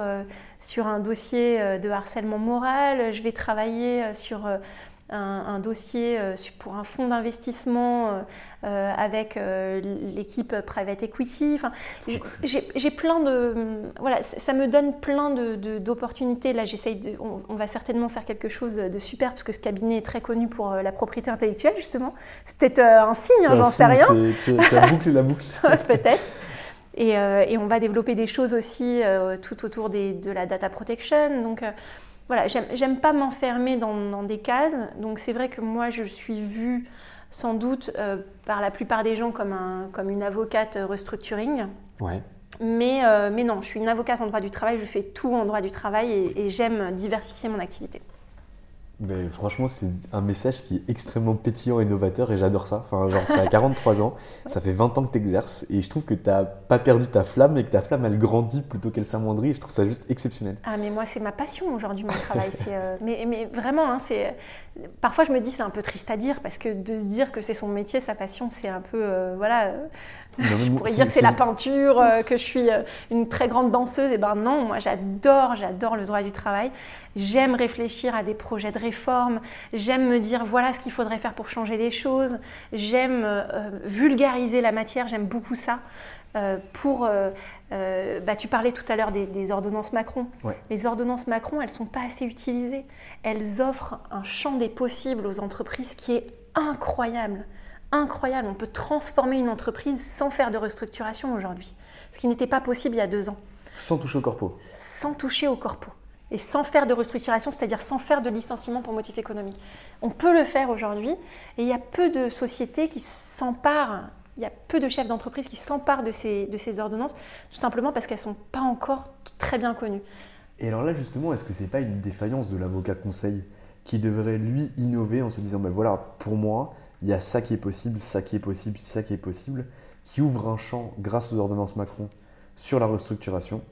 sur un dossier de harcèlement moral. Je vais travailler sur un, dossier euh, pour un fonds d'investissement euh, euh, avec l'équipe private equity. Enfin, j'ai plein de. Voilà, ça me donne plein d'opportunités. De, Là, j'essaye de. On, va certainement faire quelque chose de super parce que ce cabinet est très connu pour la propriété intellectuelle, justement. C'est peut-être un signe, hein, j'en sais rien. Tu, as bouclé la boucle. <laughs> peut-être. Et, et, on va développer des choses aussi tout autour des, de la data protection. Donc, voilà, j'aime pas m'enfermer dans, des cases. Donc c'est vrai que moi, je suis vue sans doute euh, par la plupart des gens comme, un, comme une avocate restructuring. Ouais. Mais, euh, mais non, je suis une avocate en droit du travail, je fais tout en droit du travail et j'aime diversifier mon activité franchement, c'est un message qui est extrêmement pétillant et novateur et j'adore ça. Enfin, genre, t'as 43 ans, ça fait 20 ans que t'exerces et je trouve que t'as pas perdu ta flamme et que ta flamme elle grandit plutôt qu'elle s'amoindrit. Je trouve ça juste exceptionnel. Ah, mais moi, c'est ma passion aujourd'hui, mon travail. Euh, <laughs> mais, vraiment, hein, c'est. Parfois, je me dis, c'est un peu triste à dire parce que de se dire que c'est son métier, sa passion, c'est un peu. Euh, voilà. Je pourrais dire que c'est la peinture, euh, que je suis une très grande danseuse. Et ben non, moi j'adore, j'adore le droit du travail. J'aime réfléchir à des projets de réforme. J'aime me dire voilà ce qu'il faudrait faire pour changer les choses. J'aime euh, vulgariser la matière. J'aime beaucoup ça. Euh, pour, euh, bah, tu parlais tout à l'heure des, ordonnances Macron. Les ordonnances Macron, elles sont pas assez utilisées. Elles offrent un champ des possibles aux entreprises qui est incroyable incroyable. On peut transformer une entreprise sans faire de restructuration aujourd'hui, ce qui n'était pas possible il y a deux ans. Sans toucher au corpo. Sans toucher au corpo et sans faire de restructuration, c'est-à-dire sans faire de licenciement pour motif économique. On peut le faire aujourd'hui et il y a peu de sociétés qui s'emparent, il y a peu de chefs d'entreprise qui s'emparent de ces, de ces ordonnances, tout simplement parce qu'elles ne sont pas encore très bien connues. Et alors là, justement, est-ce que ce n'est pas une défaillance de l'avocat conseil qui devrait, lui, innover en se disant, ben voilà, pour moi, il y a ça qui est possible, ça qui est possible, ça qui est possible, qui ouvre un champ grâce aux ordonnances Macron sur la restructuration.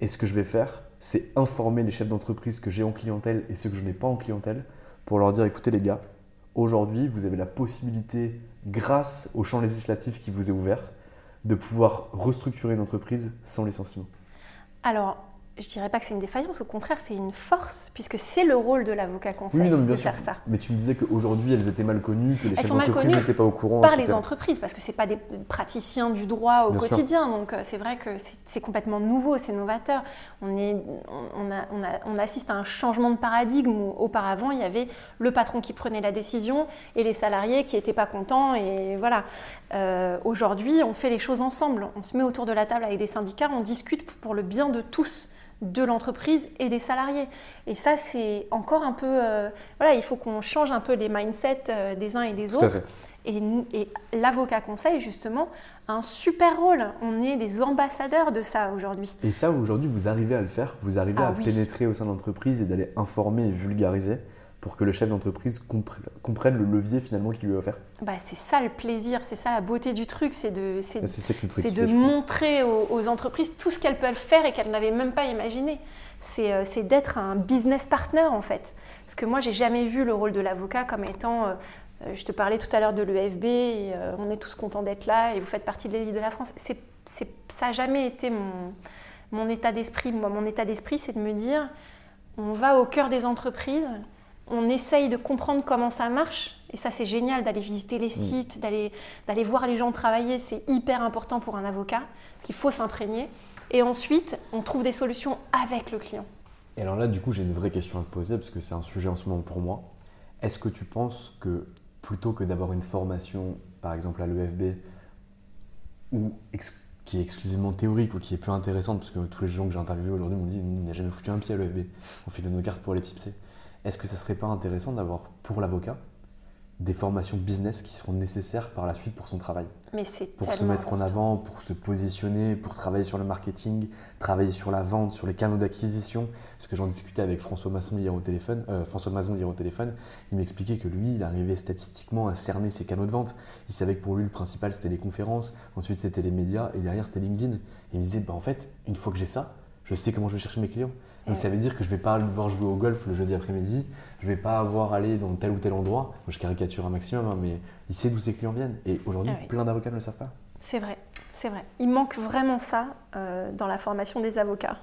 Et ce que je vais faire, c'est informer les chefs d'entreprise que j'ai en clientèle et ceux que je n'ai pas en clientèle pour leur dire écoutez les gars, aujourd'hui vous avez la possibilité, grâce au champ législatif qui vous est ouvert, de pouvoir restructurer une entreprise sans licenciement. Alors, je dirais pas que c'est une défaillance, au contraire, c'est une force, puisque c'est le rôle de l'avocat conseil de faire ça. Mais tu me disais qu'aujourd'hui, elles étaient mal connues, que les chefs d'entreprise n'étaient pas au courant. Par les entreprises, parce que ce pas des praticiens du droit au quotidien. Donc euh, c'est vrai que c'est complètement nouveau, c'est novateur. On, est, on, a, on, a, on, assiste à un changement de paradigme où auparavant, il y avait le patron qui prenait la décision et les salariés qui n'étaient pas contents. Et voilà. Euh, aujourd'hui, on fait les choses ensemble. On se met autour de la table avec des syndicats, on discute pour le bien de tous de l'entreprise et des salariés. Et ça, c'est encore un peu... Euh, voilà, il faut qu'on change un peu les mindsets euh, des uns et des autres. Et, et l'avocat conseil, justement, a un super rôle. On est des ambassadeurs de ça aujourd'hui. Et ça, aujourd'hui, vous arrivez à le faire Vous arrivez ah à pénétrer au sein de l'entreprise et d'aller informer et vulgariser pour que le chef d'entreprise comprenne le levier finalement qu'il lui a offert bah, C'est ça le plaisir, c'est ça la beauté du truc, c'est de, c'est, bah, de montrer aux, entreprises tout ce qu'elles peuvent faire et qu'elles n'avaient même pas imaginé. C'est, euh, c'est d'être un business partner en fait. Parce que moi, j'ai jamais vu le rôle de l'avocat comme étant euh, Euh, je te parlais tout à l'heure de l'EFB, et euh, on est tous contents d'être là et vous faites partie de l'élite de la France. C'est, ça n'a jamais été mon, mon état d'esprit. Moi, mon état d'esprit, c'est de me dire, on va au cœur des entreprises, on essaye de comprendre comment ça marche. Et ça, c'est génial d'aller visiter les mm. sites, d'aller, d'aller voir les gens travailler. C'est hyper important pour un avocat, parce qu'il faut s'imprégner. Et ensuite, on trouve des solutions avec le client. Et alors là, du coup, j'ai une vraie question à te poser, parce que c'est un sujet en ce moment pour moi. Est-ce que tu penses que plutôt que d'avoir une formation, par exemple à l'EFB, ou qui est exclusivement théorique ou qui est plus intéressante, parce que tous les gens que j'ai interviewés aujourd'hui m'ont dit il n'a jamais foutu un pied à l'EFB, on file nos cartes pour les tipser. Est-ce que ça serait pas intéressant d'avoir pour l'avocat des formations business qui seront nécessaires par la suite pour son travail. Mais c'est Pour se mettre en avant, pour se positionner, pour travailler sur le marketing, travailler sur la vente, sur les canaux d'acquisition. Parce que j'en discutais avec François Masson hier au téléphone. Euh, François Mazon hier au téléphone, il m'expliquait que lui, il arrivait statistiquement à cerner ses canaux de vente. Il savait que pour lui, le principal, c'était les conférences, ensuite c'était les médias, et derrière, c'était LinkedIn. Et il me disait, bah, en fait, une fois que j'ai ça, je sais comment je vais chercher mes clients. Donc ça veut dire que je ne vais pas voir jouer au golf le jeudi après-midi, je ne vais pas avoir aller dans tel ou tel endroit. Moi, je caricature un maximum, hein, mais il sait d'où ses clients viennent. Et aujourd'hui, ah plein d'avocats ne le savent pas. C'est vrai, c'est vrai. Il manque vraiment ça euh, dans la formation des avocats.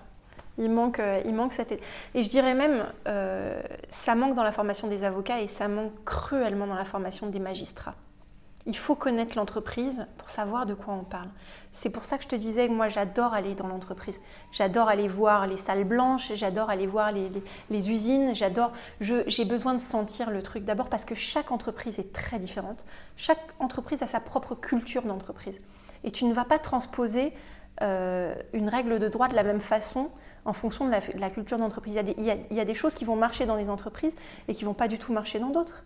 Il manque, euh, il manque cette... Et je dirais même, euh, ça manque dans la formation des avocats et ça manque cruellement dans la formation des magistrats. Il faut connaître l'entreprise pour savoir de quoi on parle. C'est pour ça que je te disais que moi j'adore aller dans l'entreprise. J'adore aller voir les salles blanches, j'adore aller voir les, usines, j'adore. J'ai besoin de sentir le truc d'abord parce que chaque entreprise est très différente. Chaque entreprise a sa propre culture d'entreprise. Et tu ne vas pas transposer euh, une règle de droit de la même façon en fonction de la, culture d'entreprise. Il, y a des choses qui vont marcher dans des entreprises et qui vont pas du tout marcher dans d'autres.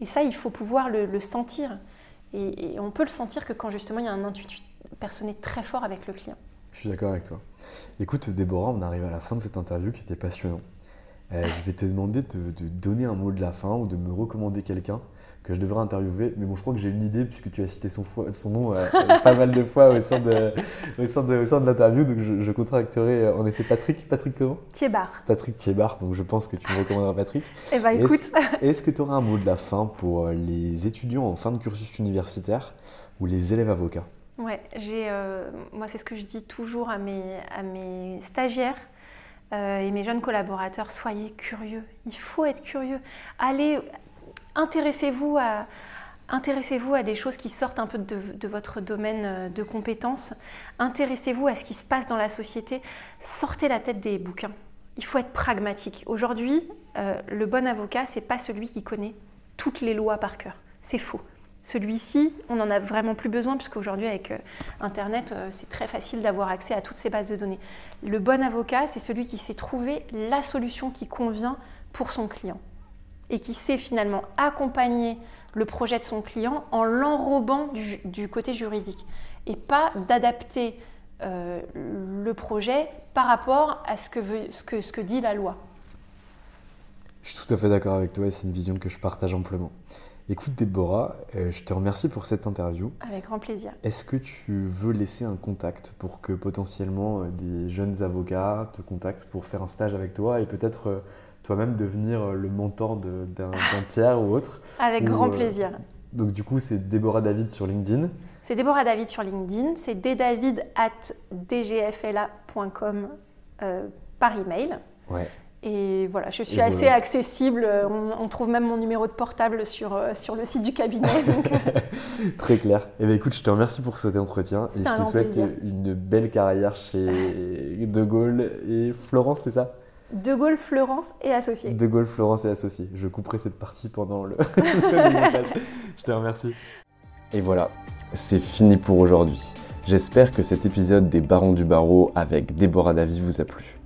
Et ça, il faut pouvoir le sentir. Et, on peut le sentir que quand justement il y a un intuitu personné très fort avec le client. Je suis d'accord avec toi. Écoute, Déborah, on arrive à la fin de cette interview qui était passionnante. Euh, je vais te demander de, donner un mot de la fin ou de me recommander quelqu'un que je devrais interviewer. Mais bon, je crois que j'ai une idée puisque tu as cité son, son nom euh, <laughs> pas mal de fois au sein de, au sein de, de l'interview. Donc je, je contracterai euh, en effet Patrick. Patrick comment? Thiébard. Patrick Thiébard. Donc je pense que tu me recommanderas Patrick. Eh bien écoute. <laughs> Est-ce que tu auras un mot de la fin pour euh, les étudiants en fin de cursus universitaire ou les élèves avocats? Ouais, j'ai, moi c'est ce que je dis toujours à mes, à mes stagiaires. et mes jeunes collaborateurs, soyez curieux. Il faut être curieux. Allez, intéressez-vous à, des choses qui sortent un peu de, votre domaine euh, de compétences? Intéressez-vous à ce qui se passe dans la société? Sortez la tête des bouquins. Il faut être pragmatique. Aujourd'hui, euh, le bon avocat, c'est pas celui qui connaît toutes les lois par cœur. C'est faux. Celui-ci, on n'en a vraiment plus besoin puisqu'aujourd'hui avec euh, Internet, c'est très facile d'avoir accès à toutes ces bases de données. Le bon avocat, c'est celui qui sait trouver la solution qui convient pour son client et qui sait finalement accompagner le projet de son client en l'enrobant du, côté juridique et pas d'adapter euh, le projet par rapport à ce que, veut, ce, que, ce que dit la loi. Je suis tout à fait d'accord avec toi et c'est une vision que je partage amplement. Écoute Déborah, euh, je te remercie pour cette interview. Avec grand plaisir. Est-ce que tu veux laisser un contact pour que potentiellement euh, des jeunes avocats te contactent pour faire un stage avec toi et peut-être toi-même devenir euh, le mentor d'un tiers ou autre. Avec grand euh, plaisir. donc du coup, c'est Déborah David sur LinkedIn. C'est Déborah David sur LinkedIn, c'est ddavid at dgfla.com euh, par email. Ouais. Et voilà, je suis assez accessible. On, trouve même mon numéro de portable sur, sur le site du cabinet. <laughs> <laughs> Très clair. Eh bien, écoute, je te remercie pour cet entretien et je te souhaite une belle carrière chez <laughs> De Gaulle et Florence, c'est ça? De Gaulle, Florence et associés. De Gaulle, Florence et associés. Je couperai cette partie pendant <laughs> le, montage. Je te remercie. Et voilà, c'est fini pour aujourd'hui. J'espère que cet épisode des Barons du Barreau avec Déborah Davy vous a plu.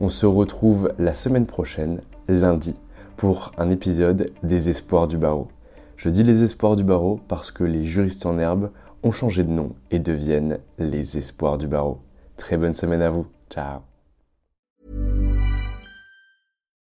On se retrouve la semaine prochaine, lundi, pour un épisode des Espoirs du Barreau. Je dis les Espoirs du Barreau parce que les juristes en herbe ont changé de nom et deviennent les Espoirs du Barreau. Très bonne semaine à vous. Ciao